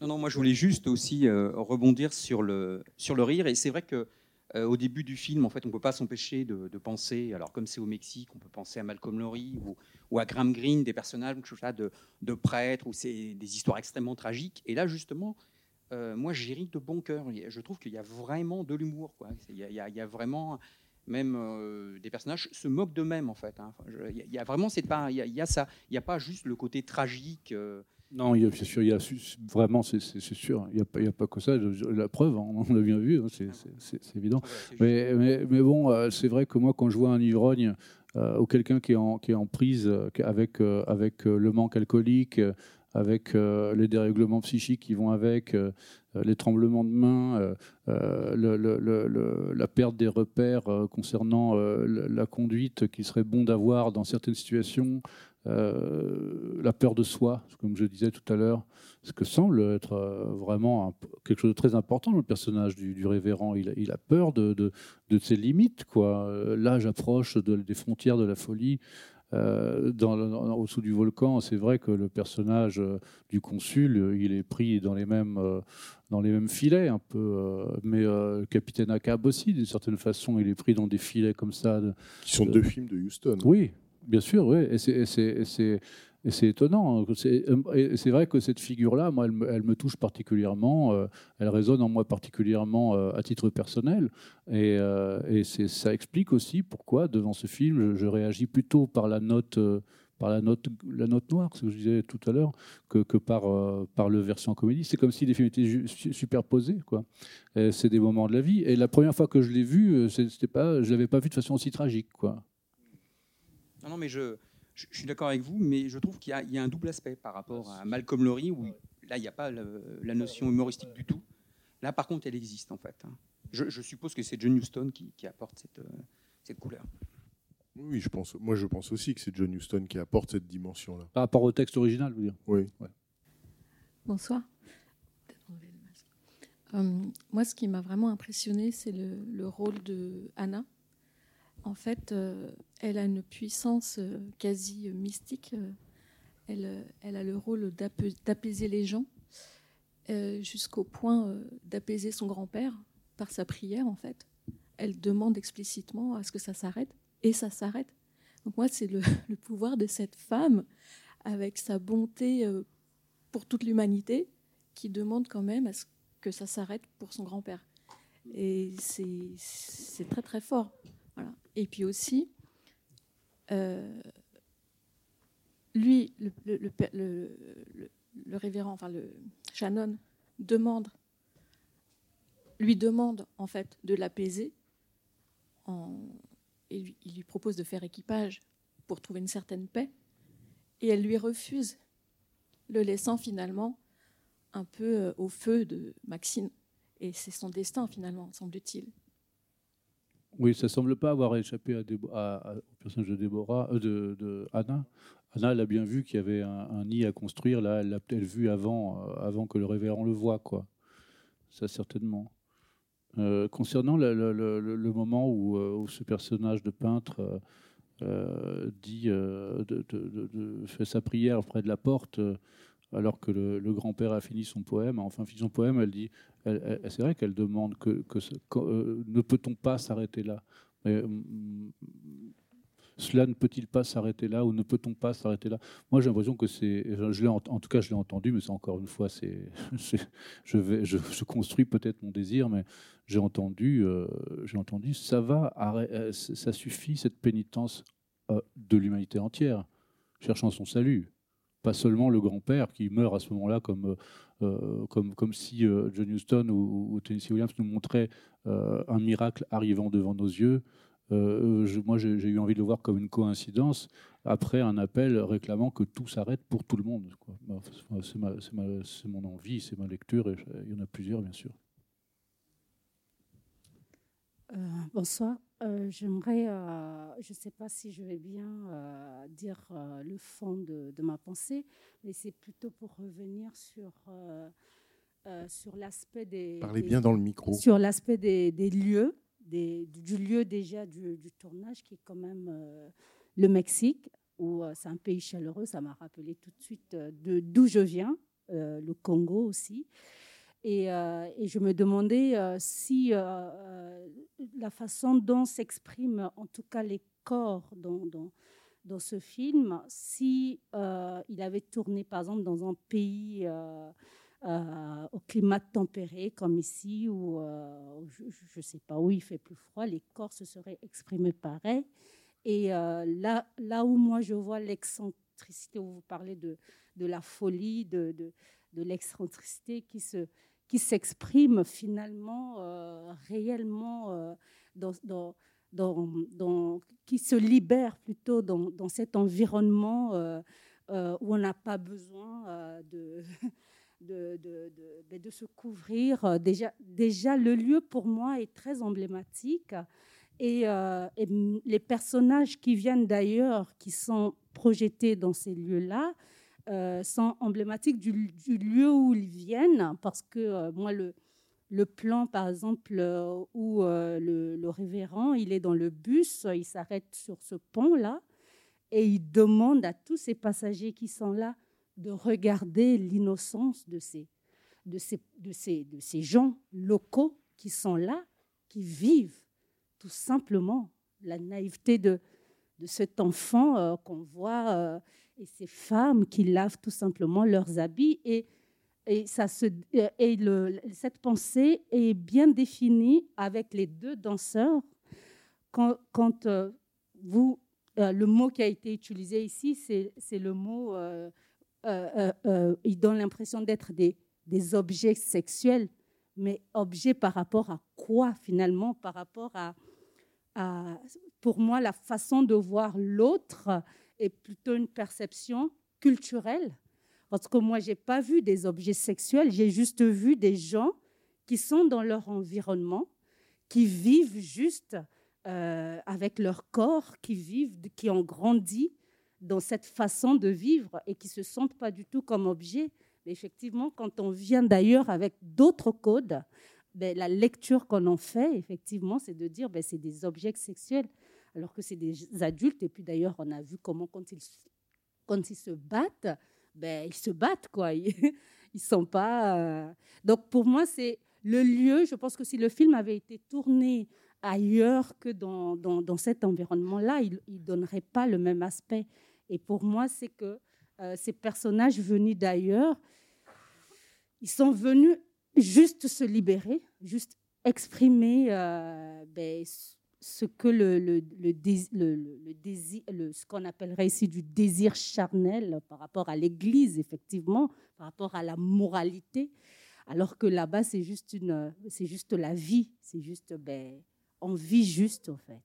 Non, non, moi je voulais juste aussi euh, rebondir sur le, sur le rire. Et c'est vrai que euh, au début du film, en fait, on ne peut pas s'empêcher de, penser, alors comme c'est au Mexique, on peut penser à Malcolm Lowry ou, ou à Graham Greene, des personnages de, de prêtres, où c'est des histoires extrêmement tragiques. Et là, justement, euh, moi ri de bon cœur. Je trouve qu'il y a vraiment de l'humour. Il y, y a- vraiment même euh, des personnages se moquent d'eux-mêmes en fait. hein. Il y a- vraiment c'est pas il y a ça. Il n'y a pas juste le côté tragique. Non, il y a, c'est sûr, il y a su- vraiment, c'est sûr, il n'y a, pas- a que ça. La preuve, hein, on l'a bien vu, hein, c'est- évident. Mais, mais, mais bon, euh, c'est vrai que moi, quand je vois un ivrogne euh, ou quelqu'un qui, est en- qui est en prise euh, avec, euh, avec le manque alcoolique, avec euh, les dérèglements psychiques qui vont avec, euh, les tremblements de main, euh, le- le- le- le- la perte des repères concernant la conduite qu'il serait bon d'avoir dans certaines situations, euh, la peur de soi, comme je disais tout à l'heure, ce que semble être euh, vraiment un- quelque chose de très important dans le personnage du, du révérend. Il, a- il a peur de, de- de ses limites. quoi. Euh, L'âge approche de- des frontières de la folie. euh, dans, dans- au-dessous du volcan, c'est vrai que le personnage euh, du consul, il est pris dans les mêmes, euh, dans les mêmes filets un peu. mais le capitaine Ahab aussi, d'une certaine façon, il est pris dans des filets comme ça. Qui sont de- deux films de Houston. Oui, bien sûr, oui. Et c'est- et c'est- étonnant. hein. C'est et c'est vrai que cette figure-là, moi, elle me, touche particulièrement. euh, elle résonne en moi particulièrement euh, à titre personnel. Et, euh, ça explique aussi pourquoi, devant ce film, je, je réagis plutôt par la note. euh, noire, ce que je disais tout à l'heure, que, par, euh, le version comédie. C'est comme si les films étaient superposés. C'est des moments de la vie. Et la première fois que je l'ai vu, euh, je l'avais pas vu de façon aussi tragique. Non, non, mais je, je, je suis d'accord avec vous, mais je trouve qu'il y, a- il y a un double aspect par rapport à Malcolm Lowry, où là, il n'y a pas le- la notion humoristique du tout. Là, par contre, elle existe, en fait. hein. Je, je suppose que c'est John Huston qui, qui apporte cette, euh, cette couleur. Oui, je pense, moi je pense aussi que c'est John Huston qui apporte cette dimension-là. Par rapport au texte original, vous dire Oui. Bonsoir. Euh, moi, ce qui m'a vraiment impressionné, c'est le, le rôle de Anna. En fait, euh, elle a une puissance euh, quasi mystique. Euh, Elle, a le rôle d'apaiser les gens, jusqu'au point d'apaiser son grand-père par sa prière, en fait. Elle demande explicitement à ce que ça s'arrête, et ça s'arrête. Donc moi, c'est le, pouvoir de cette femme, avec sa bonté pour toute l'humanité, qui demande quand même à ce que ça s'arrête pour son grand-père. Et c'est très très fort. Voilà. Et puis aussi, euh, lui, le, révérend, enfin le Shannon, demande, lui demande en fait de l'apaiser, et lui- il lui propose de faire équipage pour trouver une certaine paix, et elle lui refuse, le laissant finalement un peu euh, au feu de Maxine. Et c'est son destin finalement, semble-t-il. Oui, ça semble pas avoir échappé au personnage de Déborah, euh, de, de Anna. Anna, elle a bien vu qu'il y avait un, nid à construire. Là, elle l'a peut-être vu avant, euh, avant que le révérend le voie, quoi. Ça, certainement. Euh, concernant le, moment où, ce personnage de peintre dit, fait sa prière près de la porte, alors que le, grand-père a fini son poème, a enfin fini son poème, elle dit, c'est vrai qu'elle demande que, que euh, ne peut-on pas s'arrêter là? Mais, mm, cela ne peut-il pas s'arrêter là ou ne peut-on pas s'arrêter là? Moi, j'ai l'impression que c'est, je l'ai en, tout cas, je l'ai entendu, mais c'est encore une fois, c'est, je je, construis peut-être mon désir, mais j'ai entendu, euh, j'ai entendu, ça va, euh, ça suffit cette pénitence de l'humanité entière, cherchant son salut, pas seulement le grand-père qui meurt à ce moment-là comme euh, euh, comme, comme si euh, John Huston ou, Tennessee Williams nous montraient un miracle arrivant devant nos yeux. Moi, j'ai eu envie de le voir comme une coïncidence après un appel réclamant que tout s'arrête pour tout le monde. C'est mon envie, c'est ma lecture, et il y en a plusieurs, bien sûr. Bonsoir. Euh, J'aimerais, euh, je ne sais pas si je vais bien euh, dire le fond de, de ma pensée, mais c'est plutôt pour revenir sur, sur l'aspect des. Parlez des- bien dans le micro. Sur l'aspect des, des lieux, des, du lieu déjà du, du tournage, qui est quand même le Mexique, où c'est un pays chaleureux. Ça m'a rappelé tout de suite d'où je viens, le Congo aussi. Et, euh, et je me demandais euh, si euh, la façon dont s'expriment en tout cas les corps dans, dans, dans ce film, si il avait tourné par exemple dans un pays au climat tempéré comme ici, ou je ne sais pas où il fait plus froid, les corps se seraient exprimés pareil. Et là, là où moi je vois l'excentricité, où vous parlez de, de la folie, de, de l'excentricité qui se qui s'exprime finalement euh, réellement euh, qui se libère plutôt dans, cet environnement euh, où on n'a pas besoin ben, de se couvrir. Déjà, le lieu pour moi est très emblématique. Et, les personnages qui viennent d'ailleurs, qui sont projetés dans ces lieux-là, euh, sont emblématiques du, lieu où ils viennent, parce que euh, moi, le, le plan, par exemple, euh, où le, le révérend, il est dans le bus, il s'arrête sur ce pont-là, et il demande à tous ces passagers qui sont là de regarder l'innocence de ces, de, ces, de, ces, de ces gens locaux qui sont là, qui vivent tout simplement la naïveté de, de cet enfant euh, qu'on voit euh, et ces femmes qui lavent tout simplement leurs habits. Et, et, ça se, et le, cette pensée est bien définie avec les deux danseurs. Quand, quand euh, vous, le mot qui a été utilisé ici, c'est le mot, il donne l'impression d'être des, des objets sexuels, mais objets par rapport à quoi finalement Par rapport à, pour moi, la façon de voir l'autre est plutôt une perception culturelle. Parce que moi, je n'ai pas vu des objets sexuels, j'ai juste vu des gens qui sont dans leur environnement, qui vivent juste euh, avec leur corps, qui vivent, qui ont grandi dans cette façon de vivre et qui se sentent pas du tout comme objets. Mais effectivement, quand on vient d'ailleurs avec d'autres codes, ben, la lecture qu'on en fait, effectivement, c'est de dire ben, c'est des objets sexuels, alors que c'est des adultes. Et puis d'ailleurs, on a vu comment quand ils, se battent, ben, ils se battent, quoi. Ils, sont pas. Euh, donc pour moi, c'est le lieu. Je pense que si le film avait été tourné ailleurs que dans cet environnement-là, il ne donnerait pas le même aspect. Et pour moi, c'est que euh, ces personnages venus d'ailleurs, ils sont venus juste se libérer, juste exprimer euh, ben, ce que le, désir, ce qu'on appellerait ici du désir charnel par rapport à l'Église, effectivement, par rapport à la moralité, alors que là-bas c'est juste une, c'est juste la vie, c'est juste, ben, on vit juste en fait.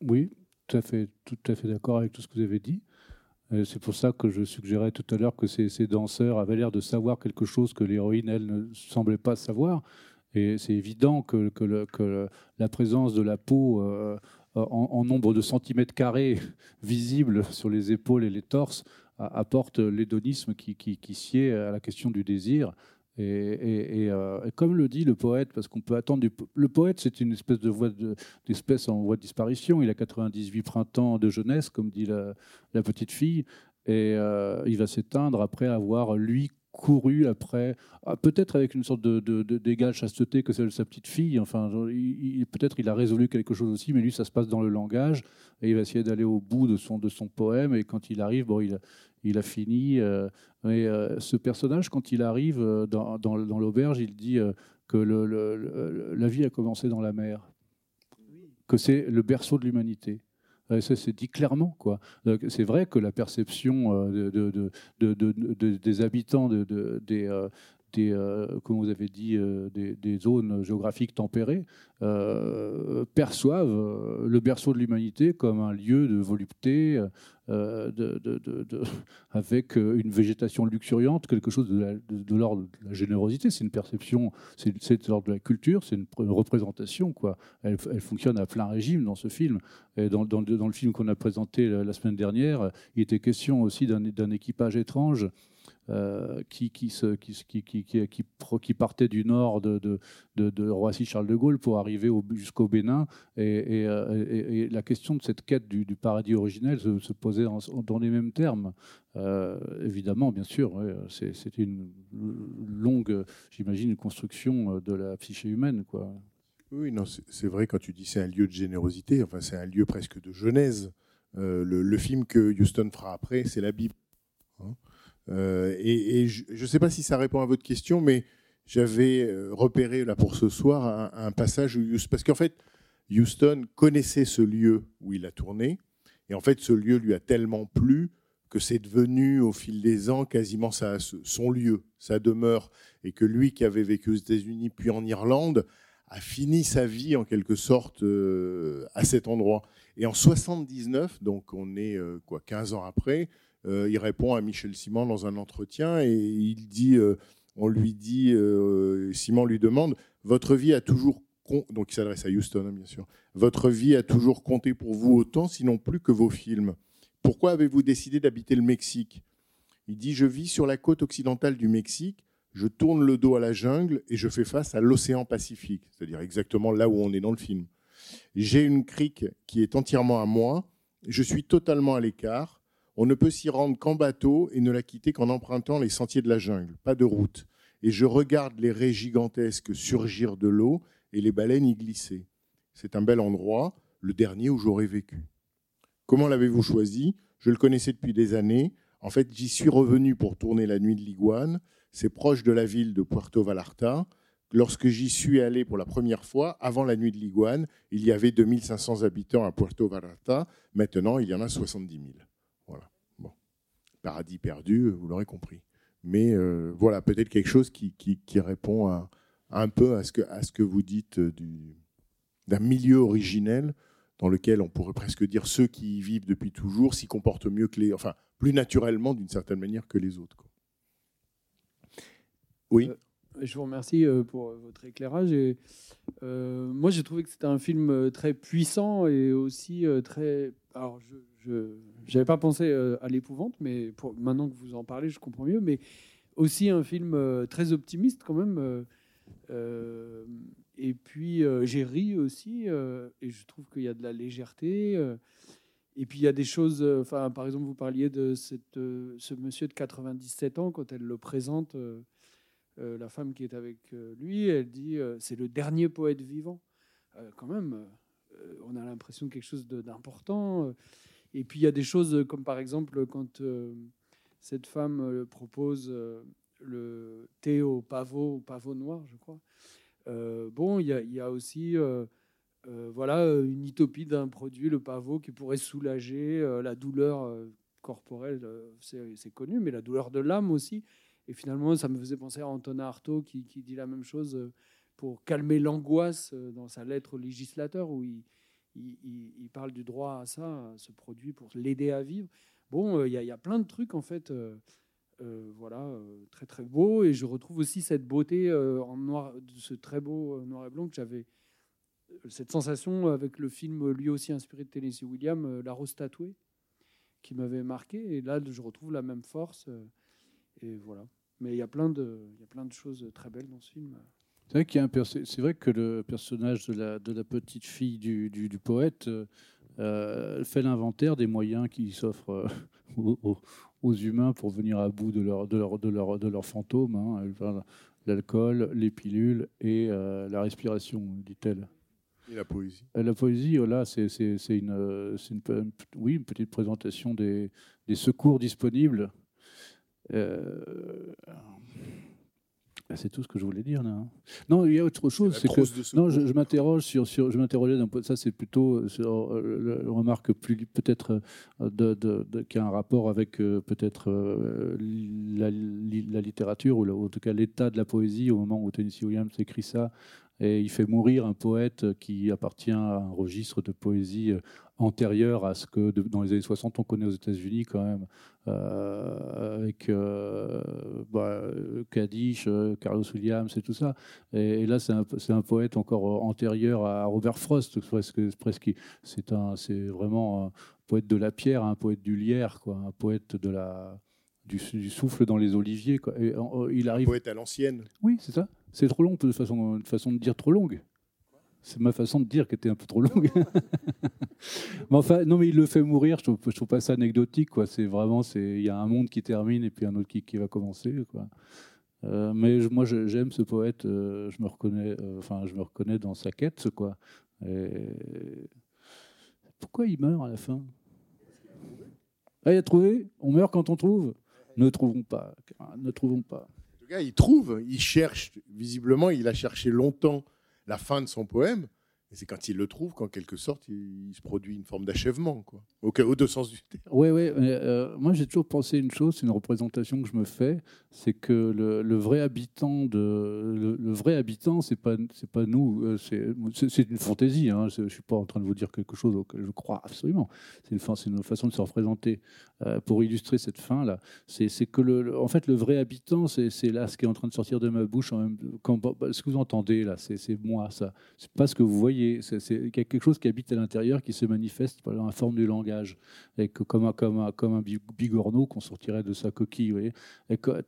Oui, tout à fait, tout à fait d'accord avec tout ce que vous avez dit. C'est pour ça que je suggérais tout à l'heure que ces, danseurs avaient l'air de savoir quelque chose que l'héroïne, elle, ne semblait pas savoir. Et c'est évident que, la présence de la peau euh, en, nombre de centimètres carrés visible sur les épaules et les torses apporte l'hédonisme qui sied à la question du désir. Euh, et, comme le dit le poète, parce qu'on peut attendre Le poète, c'est une espèce de voie d'espèce en voie de disparition. Il a 98 printemps de jeunesse, comme dit la, petite fille, et euh, il va s'éteindre après avoir, lui, couru après, ah, peut-être avec une sorte de, de, chasteté que celle de sa petite fille. Enfin, peut-être il a résolu quelque chose aussi, mais lui, ça se passe dans le langage, et il va essayer d'aller au bout de son, de son poème, et quand il arrive, bon, il, il a fini. Euh, euh, ce personnage, quand il arrive euh, dans, dans, l'auberge, il dit que le, la vie a commencé dans la mer, que c'est le berceau de l'humanité. Ça, c'est dit clairement. C'est vrai que la perception de, de, de, des habitants des, des, euh, comme vous avez dit, euh, des, zones géographiques tempérées, euh, perçoivent le berceau de l'humanité comme un lieu de volupté, avec une végétation luxuriante, quelque chose de, l'ordre de la générosité. C'est une perception, c'est de l'ordre de la culture, c'est une, représentation. Elle, fonctionne à plein régime dans ce film. Dans, le film qu'on a présenté la, semaine dernière, il était question aussi d'un équipage étrange euh, qui, partait du nord de, Roissy-Charles de Gaulle pour arriver jusqu'au Bénin. Et, euh, et, la question de cette quête du, paradis originel se, posait dans les mêmes termes. Euh, évidemment, bien sûr, c'est une longue, j'imagine, construction de la psyché humaine. Oui, non, c'est vrai quand tu dis c'est un lieu de générosité, enfin c'est un lieu presque de genèse. le, le, film que Houston fera après, c'est la Bible. Hein euh, et, je ne sais pas si ça répond à votre question, mais j'avais euh, repéré là pour ce soir un, passage où parce qu'en fait Houston connaissait ce lieu où il a tourné, et en fait ce lieu lui a tellement plu que c'est devenu au fil des ans quasiment son lieu, sa demeure, et que lui qui avait vécu aux États-Unis puis en Irlande a fini sa vie en quelque sorte euh, à cet endroit. Et en 79, donc on est quoi 15 ans après, il répond à Michel Simon dans un entretien et il dit, euh, on lui dit, euh, Simon lui demande, votre vie a toujours donc il s'adresse à Houston, hein, bien sûr. Votre vie a toujours compté pour vous autant, sinon plus que vos films. Pourquoi avez-vous décidé d'habiter le Mexique? Il dit Je vis sur la côte occidentale du Mexique, je tourne le dos à la jungle et je fais face à l'océan Pacifique, c'est-à-dire exactement là où on est dans le film. J'ai une crique qui est entièrement à moi Je suis totalement à l'écart. On ne peut s'y rendre qu'en bateau et ne la quitter qu'en empruntant les sentiers de la jungle, pas de route. Et je regarde les raies gigantesques surgir de l'eau et les baleines y glisser. C'est un bel endroit, le dernier où j'aurais vécu. Comment l'avez-vous choisi? Je le connaissais depuis des années. En fait, j'y suis revenu pour tourner la nuit de l'iguane. C'est proche de la ville de Puerto Vallarta. Lorsque j'y suis allé pour la première fois, avant la nuit de l'iguane, il y avait 2500 habitants à Puerto Vallarta. Maintenant, il y en a 70 000. Paradis perdu, vous l'aurez compris. Mais euh, voilà, peut-être quelque chose qui, qui, répond un peu à ce que, à ce que vous dites euh, du, d'un milieu originel dans lequel on pourrait presque dire ceux qui y vivent depuis toujours s'y comportent mieux que les, enfin plus naturellement d'une certaine manière que les autres. Oui. Euh, je vous remercie euh, pour votre éclairage. Et, euh, moi, j'ai trouvé que c'était un film euh, très puissant et aussi euh, très. Alors, je n'avais pas pensé euh, à l'épouvante, mais pour, maintenant que vous en parlez, je comprends mieux. Mais aussi un film euh, très optimiste quand même. euh, et puis j'ai ri aussi, et je trouve qu'il y a de la légèreté. et puis il y a des choses, enfin par exemple vous parliez de ce monsieur de 97 ans quand elle le présente, la femme qui est avec lui, elle dit c'est le dernier poète vivant. Quand même, on a l'impression de quelque chose d'important. Et puis il y a des choses euh, comme par exemple quand euh, cette femme euh, propose le thé au pavot, au pavot noir, je crois. Bon, il y, a- aussi voilà, une utopie d'un produit, le pavot, qui pourrait soulager la douleur corporelle, c'est connu, mais la douleur de l'âme aussi. Et finalement, ça me faisait penser à Antonin Artaud qui, qui dit la même chose pour calmer l'angoisse dans sa lettre au législateur, où il, il- parle du droit à ça, à ce produit, pour l'aider à vivre. Bon, euh, il y, a- plein de trucs, en fait, euh, euh, voilà, très très beaux. Et je retrouve aussi cette beauté en noir, de ce très beau noir et blanc que j'avais cette sensation avec le film lui aussi inspiré de Tennessee Williams, La Rose tatouée, qui m'avait marqué. Et là, je retrouve la même force. et voilà. Mais il y a plein de, il y a plein de choses très belles dans ce film. C'est vrai, qu'il y a un perso- c'est vrai que le personnage de la, de la petite fille du, du- du poète euh, euh, fait l'inventaire des moyens qui s'offrent euh, aux, humains pour venir à bout de leur, de leur, de leur, de leur fantôme. hein. L'alcool, les pilules et euh, la respiration, dit-elle. Et la poésie. La poésie, euh, là, c'est une, oui, petite présentation des, des secours disponibles. Euh, ah, c'est tout ce que je voulais dire là. hein. Non, il y a autre chose. C'est que non, je, je m'interroge sur, sur, je m'interrogeais d'un. Ça, c'est plutôt sur euh, le- remarque plus peut-être euh, de, de, de- qui a un rapport avec euh, peut-être euh, la, li- la littérature ou la- en tout cas l'état de la poésie au moment où Tennessee Williams écrit ça et il fait mourir un poète qui appartient à un registre de poésie euh, antérieur à ce que de- dans les années 60 on connaît aux États-Unis quand même, euh, avec euh, bah, euh, Kaddish, Carlos Williams et tout ça. Et, et là, c'est un, poète encore antérieur à Robert Frost, presque. presque c'est un, c'est vraiment un poète de la pierre, un poète du lierre, quoi, un poète de la du, du souffle dans les oliviers. Quoi. Et, il arrive. Poète à l'ancienne. Oui, c'est ça. C'est trop long, de façon, de façon de dire trop longue. C'est ma façon de dire qui était un peu trop longue. mais enfin, non, mais il le fait mourir. Je trouve, je trouve pas ça anecdotique. C'est vraiment, il y a un monde qui termine et puis un autre qui, va commencer. Euh, mais moi, j'aime ce poète. euh, je me reconnais, euh, enfin, je me reconnais dans sa quête, pourquoi il meurt à la fin? Ah, il a trouvé? On meurt quand on trouve? Ne trouvons pas. Ne trouvons pas. Il trouve, il cherche. Visiblement, il a cherché longtemps la fin de son poème. Et c'est quand il le trouve qu'en quelque sorte, il, se produit une forme d'achèvement, quoi. Au, deux sens du terme. Oui, oui. moi, j'ai toujours pensé une chose, c'est une représentation que je me fais, c'est que le, vrai habitant de le, vrai habitant, c'est pas c'est pas nous, euh, c'est une fantaisie. Hein, je suis pas en train de vous dire quelque chose auquel je crois absolument. C'est une, une façon de se représenter euh, pour illustrer cette fin là. C'est que le, en fait le vrai habitant, c'est c'est là ce qui est en train de sortir de ma bouche. En même, quand, bah, ce que vous entendez là, c'est c'est moi ça. C'est pas ce que vous voyez. C'est c'est- quelque chose qui habite à l'intérieur, qui se manifeste dans la forme du langage, et que comme un bigorneau qu'on sortirait de sa coquille.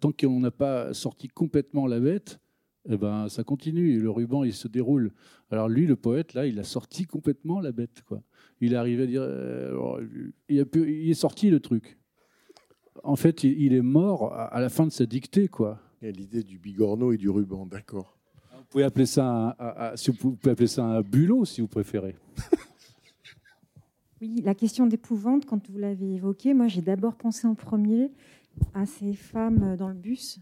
Tant qu'on n'a pas sorti complètement la bête. eh ben, ça continue le ruban il se déroule. Alors lui, le poète, là, il a sorti complètement la bête. Quoi. Il est euh, sorti le truc. En fait, il, est mort à, la fin de sa dictée. Il y a l'idée du bigorneau et du ruban, d'accord. Vous pouvez appeler ça un, un- un- si vous pouvez appeler ça un bulot, si vous préférez. Oui, la question d'épouvante, quand vous l'avez évoquée, moi j'ai d'abord pensé en premier à ces femmes dans le bus.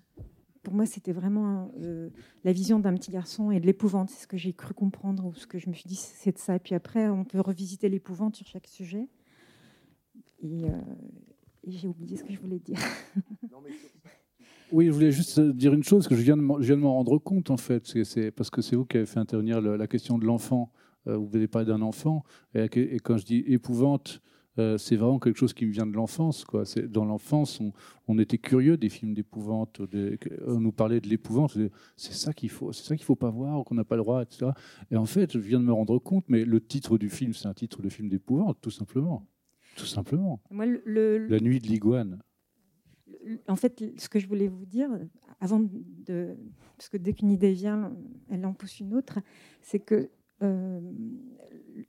Pour moi, c'était vraiment euh, la vision d'un petit garçon et de l'épouvante. C'est ce que j'ai cru comprendre ou ce que je me suis dit, c'est de ça. Et puis après, on peut revisiter l'épouvante sur chaque sujet. Et, euh, et j'ai oublié ce que je voulais dire. Oui, je voulais juste dire une chose que je viens de m'en je viens de m'en rendre compte en fait, c'est- parce que c'est vous qui avez fait intervenir le- la question de l'enfant. Euh, vous avez parlé d'un enfant et, quand je dis épouvante, euh, c'est vraiment quelque chose qui me vient de l'enfance. quoi. Dans l'enfance, on, on était curieux des films d'épouvante, on nous parlait de l'épouvante. c'est- C'est ça qu'il faut, c'est ça qu'il faut pas voir, qu'on n'a pas le droit, etc. Et en fait, je viens de me rendre compte, mais le titre du film, c'est un titre de film d'épouvante, tout simplement, tout simplement. Moi, le- le- La nuit de l'iguane. En fait, ce que je voulais vous dire, avant de. Parce que dès qu'une idée vient, elle en pousse une autre, c'est que euh,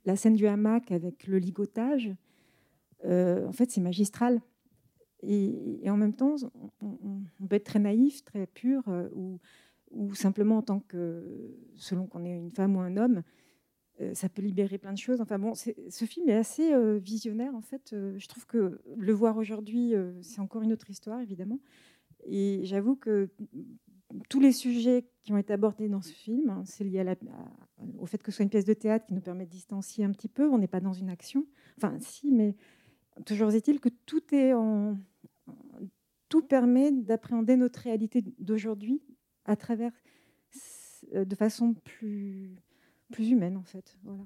la scène du hamac avec le ligotage, euh, en fait, c'est magistral. Et, en même temps, on, peut être très naïf, très pur, euh, ou, ou simplement en tant que. selon qu'on est une femme ou un homme, ça peut libérer plein de choses. Enfin bon, ce film est assez euh, visionnaire en fait. Euh, je trouve que le voir aujourd'hui, euh, c'est encore une autre histoire évidemment. Et j'avoue que tous les sujets qui ont été abordés dans ce film, hein, c'est lié au fait que ce soit une pièce de théâtre qui nous permet de distancier un petit peu. On n'est pas dans une action. Enfin, si, mais toujours est-il que tout est tout permet d'appréhender notre réalité d'aujourd'hui à travers euh, de façon plus plus humaine en fait. Voilà.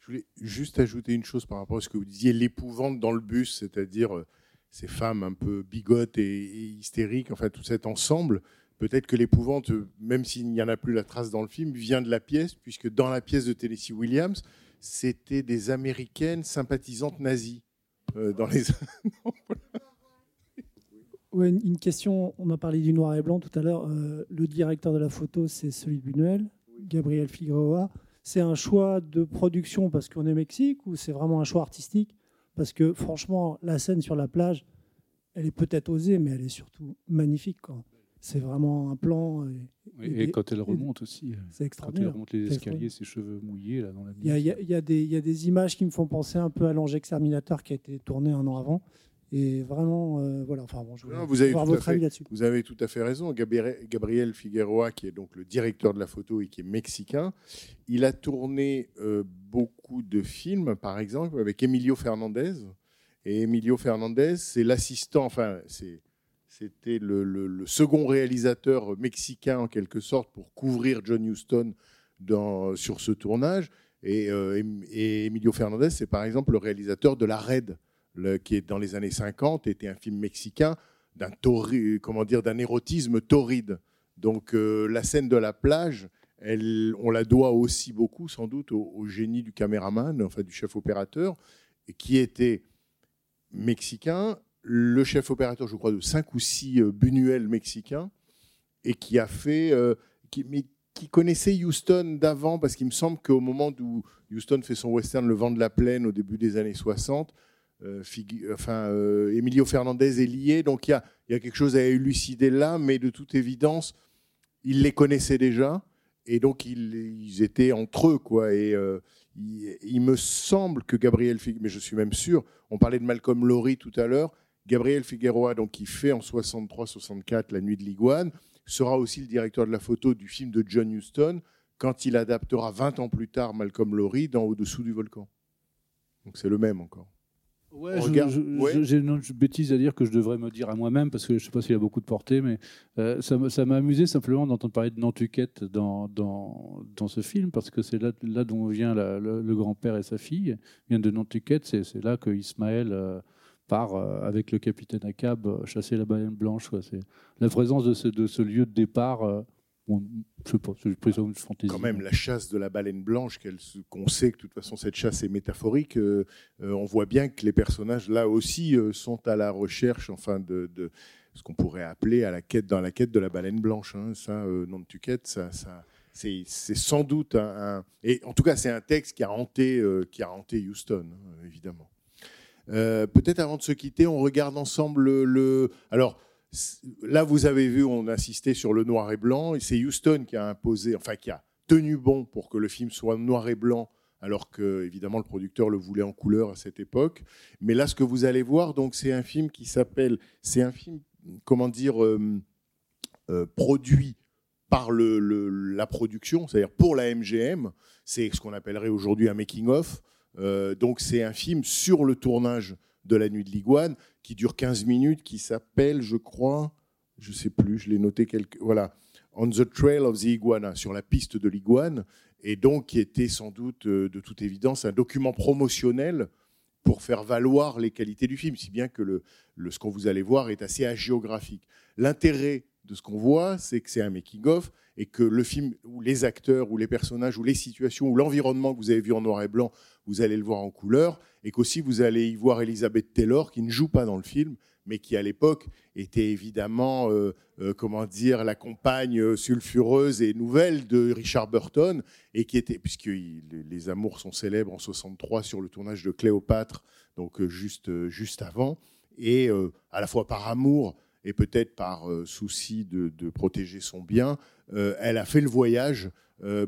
Je voulais juste ajouter une chose par rapport à ce que vous disiez, l'épouvante dans le bus, c'est-à-dire euh, ces femmes un peu bigotes et, hystériques, enfin tout cet ensemble. Peut-être que l'épouvante, euh, même s'il n'y en a plus la trace dans le film, vient de la pièce, puisque dans la pièce de Tennessee Williams, c'était des Américaines sympathisantes nazies. euh, dans les... Ouais, une une question, on a parlé du noir et blanc tout à l'heure. euh, le directeur de la photo, c'est celui de Buñuel, Gabriel Figueroa. C'est un choix de production parce qu'on est au Mexique ou c'est vraiment un choix artistique? Parce que franchement, la scène sur la plage, elle est peut-être osée, mais elle est surtout magnifique. C'est vraiment un plan. Et, Et, et quand elle remonte aussi, euh, c'est quand elle extraordinaire. remonte les escaliers, ses cheveux mouillés là dans la y y y il y a des images qui me font penser un peu à l'Ange Exterminateur qui a été tourné un an avant. Et vraiment, euh, voilà. Enfin bon, je voulais Non, vous avez, avoir votre avis là-dessus. vous avez tout à fait raison. Gabriel, Figueroa, qui est donc le directeur de la photo et qui est mexicain, il a tourné euh, beaucoup de films, par exemple, avec Emilio Fernandez. Et Emilio Fernandez, c'est l'assistant, enfin, c'est- c'était le, le- le second réalisateur mexicain, en quelque sorte, pour couvrir John Huston dans, sur ce tournage. Et, euh, et Emilio Fernandez, c'est par exemple le réalisateur de La Raid, qui est dans les années 50, était un film mexicain d'un érotisme torride. Donc euh, la scène de la plage, on la doit aussi beaucoup sans doute au, génie du caméraman, enfin du chef opérateur, qui était mexicain, le chef opérateur, je crois, de cinq ou six euh, Buñuel mexicains, et qui a fait, euh, mais qui connaissait Houston d'avant, parce qu'il me semble qu'au moment où Houston fait son western Le vent de la plaine au début des années 60, euh, figu- enfin, euh, Emilio Fernandez est lié, donc il y a, quelque chose à élucider là, mais de toute évidence, il les connaissait déjà, et donc ils, étaient entre eux, quoi. Et euh, il, il me semble que Gabriel Figueroa, mais je suis même sûr, on parlait de Malcolm Lowry tout à l'heure, Gabriel Figueroa, donc qui fait en 63-64 La Nuit de l'Iguane, sera aussi le directeur de la photo du film de John Huston quand il adaptera 20 ans plus tard Malcolm Lowry dans Au-dessous du volcan. Donc c'est le même encore. Ouais, je- ouais. J'ai une autre bêtise à dire que je devrais me dire à moi-même parce que je ne sais pas s'il a beaucoup de portée, mais euh, ça m'a amusé simplement d'entendre parler de Nantucket dans, dans, dans ce film parce que c'est là, là dont vient la- le, le grand-père et sa fille. Vient de Nantucket, c'est là que Ismaël euh, part euh, avec le capitaine Akab chasser la baleine blanche. quoi. La présence de ce, de ce lieu de départ. Bon, je sais pas, plus une fantaisie. Quand même, la chasse de la baleine blanche, qu'on sait que de toute façon cette chasse est métaphorique, euh, euh, on voit bien que les personnages là aussi euh, sont à la recherche, enfin de, ce qu'on pourrait appeler à la quête, dans la quête de la baleine blanche. hein. Ça, nom de Tuquette, ça, c'est sans doute un, Et en tout cas, c'est un texte qui a hanté, qui a hanté Houston, hein, évidemment. Peut-être avant de se quitter, on regarde ensemble le. Alors, là, vous avez vu, on insistait sur le noir et blanc, et c'est Houston qui a imposé, enfin, qui a tenu bon pour que le film soit noir et blanc, alors que, évidemment, le producteur le voulait en couleur à cette époque. Mais là, ce que vous allez voir, donc, c'est un film qui s'appelle. C'est un film, comment dire, euh, euh, produit par le- la production, c'est-à-dire pour la MGM. C'est ce qu'on appellerait aujourd'hui un making-of. Euh, donc c'est un film sur le tournage de La Nuit de l'Iguane qui dure 15 minutes, qui s'appelle, je crois, je sais plus, je l'ai noté quelque, voilà, On the Trail of the Iguana, sur la piste de l'iguane, et donc qui était sans doute, euh, de toute évidence, un document promotionnel pour faire valoir les qualités du film, si bien que le, le- ce qu'on vous allez voir est assez hagiographique. L'intérêt de ce qu'on voit, c'est que c'est un making-of et que le film, ou les acteurs, ou les personnages, ou les situations, ou l'environnement que vous avez vu en noir et blanc, vous allez le voir en couleur, et qu'aussi vous allez y voir Elizabeth Taylor, qui ne joue pas dans le film, mais qui à l'époque était évidemment, euh, euh, comment dire, la compagne euh, sulfureuse et nouvelle de Richard Burton, et qui était, puisque les, amours sont célèbres en 63 sur le tournage de Cléopâtre, donc juste, juste avant, et à la fois par amour et peut-être par souci de, protéger son bien, elle a fait le voyage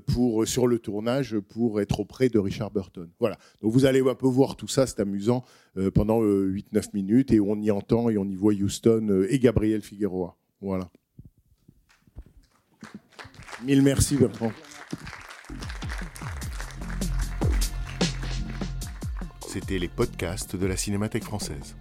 pour, sur le tournage pour être auprès de Richard Burton. Voilà. Donc vous allez un peu voir tout ça, c'est amusant, euh, pendant 8-9 minutes, et on y entend et on y voit Houston euh, et Gabriel Figueroa. Voilà. Mille merci Bertrand. C'était les podcasts de la Cinémathèque française.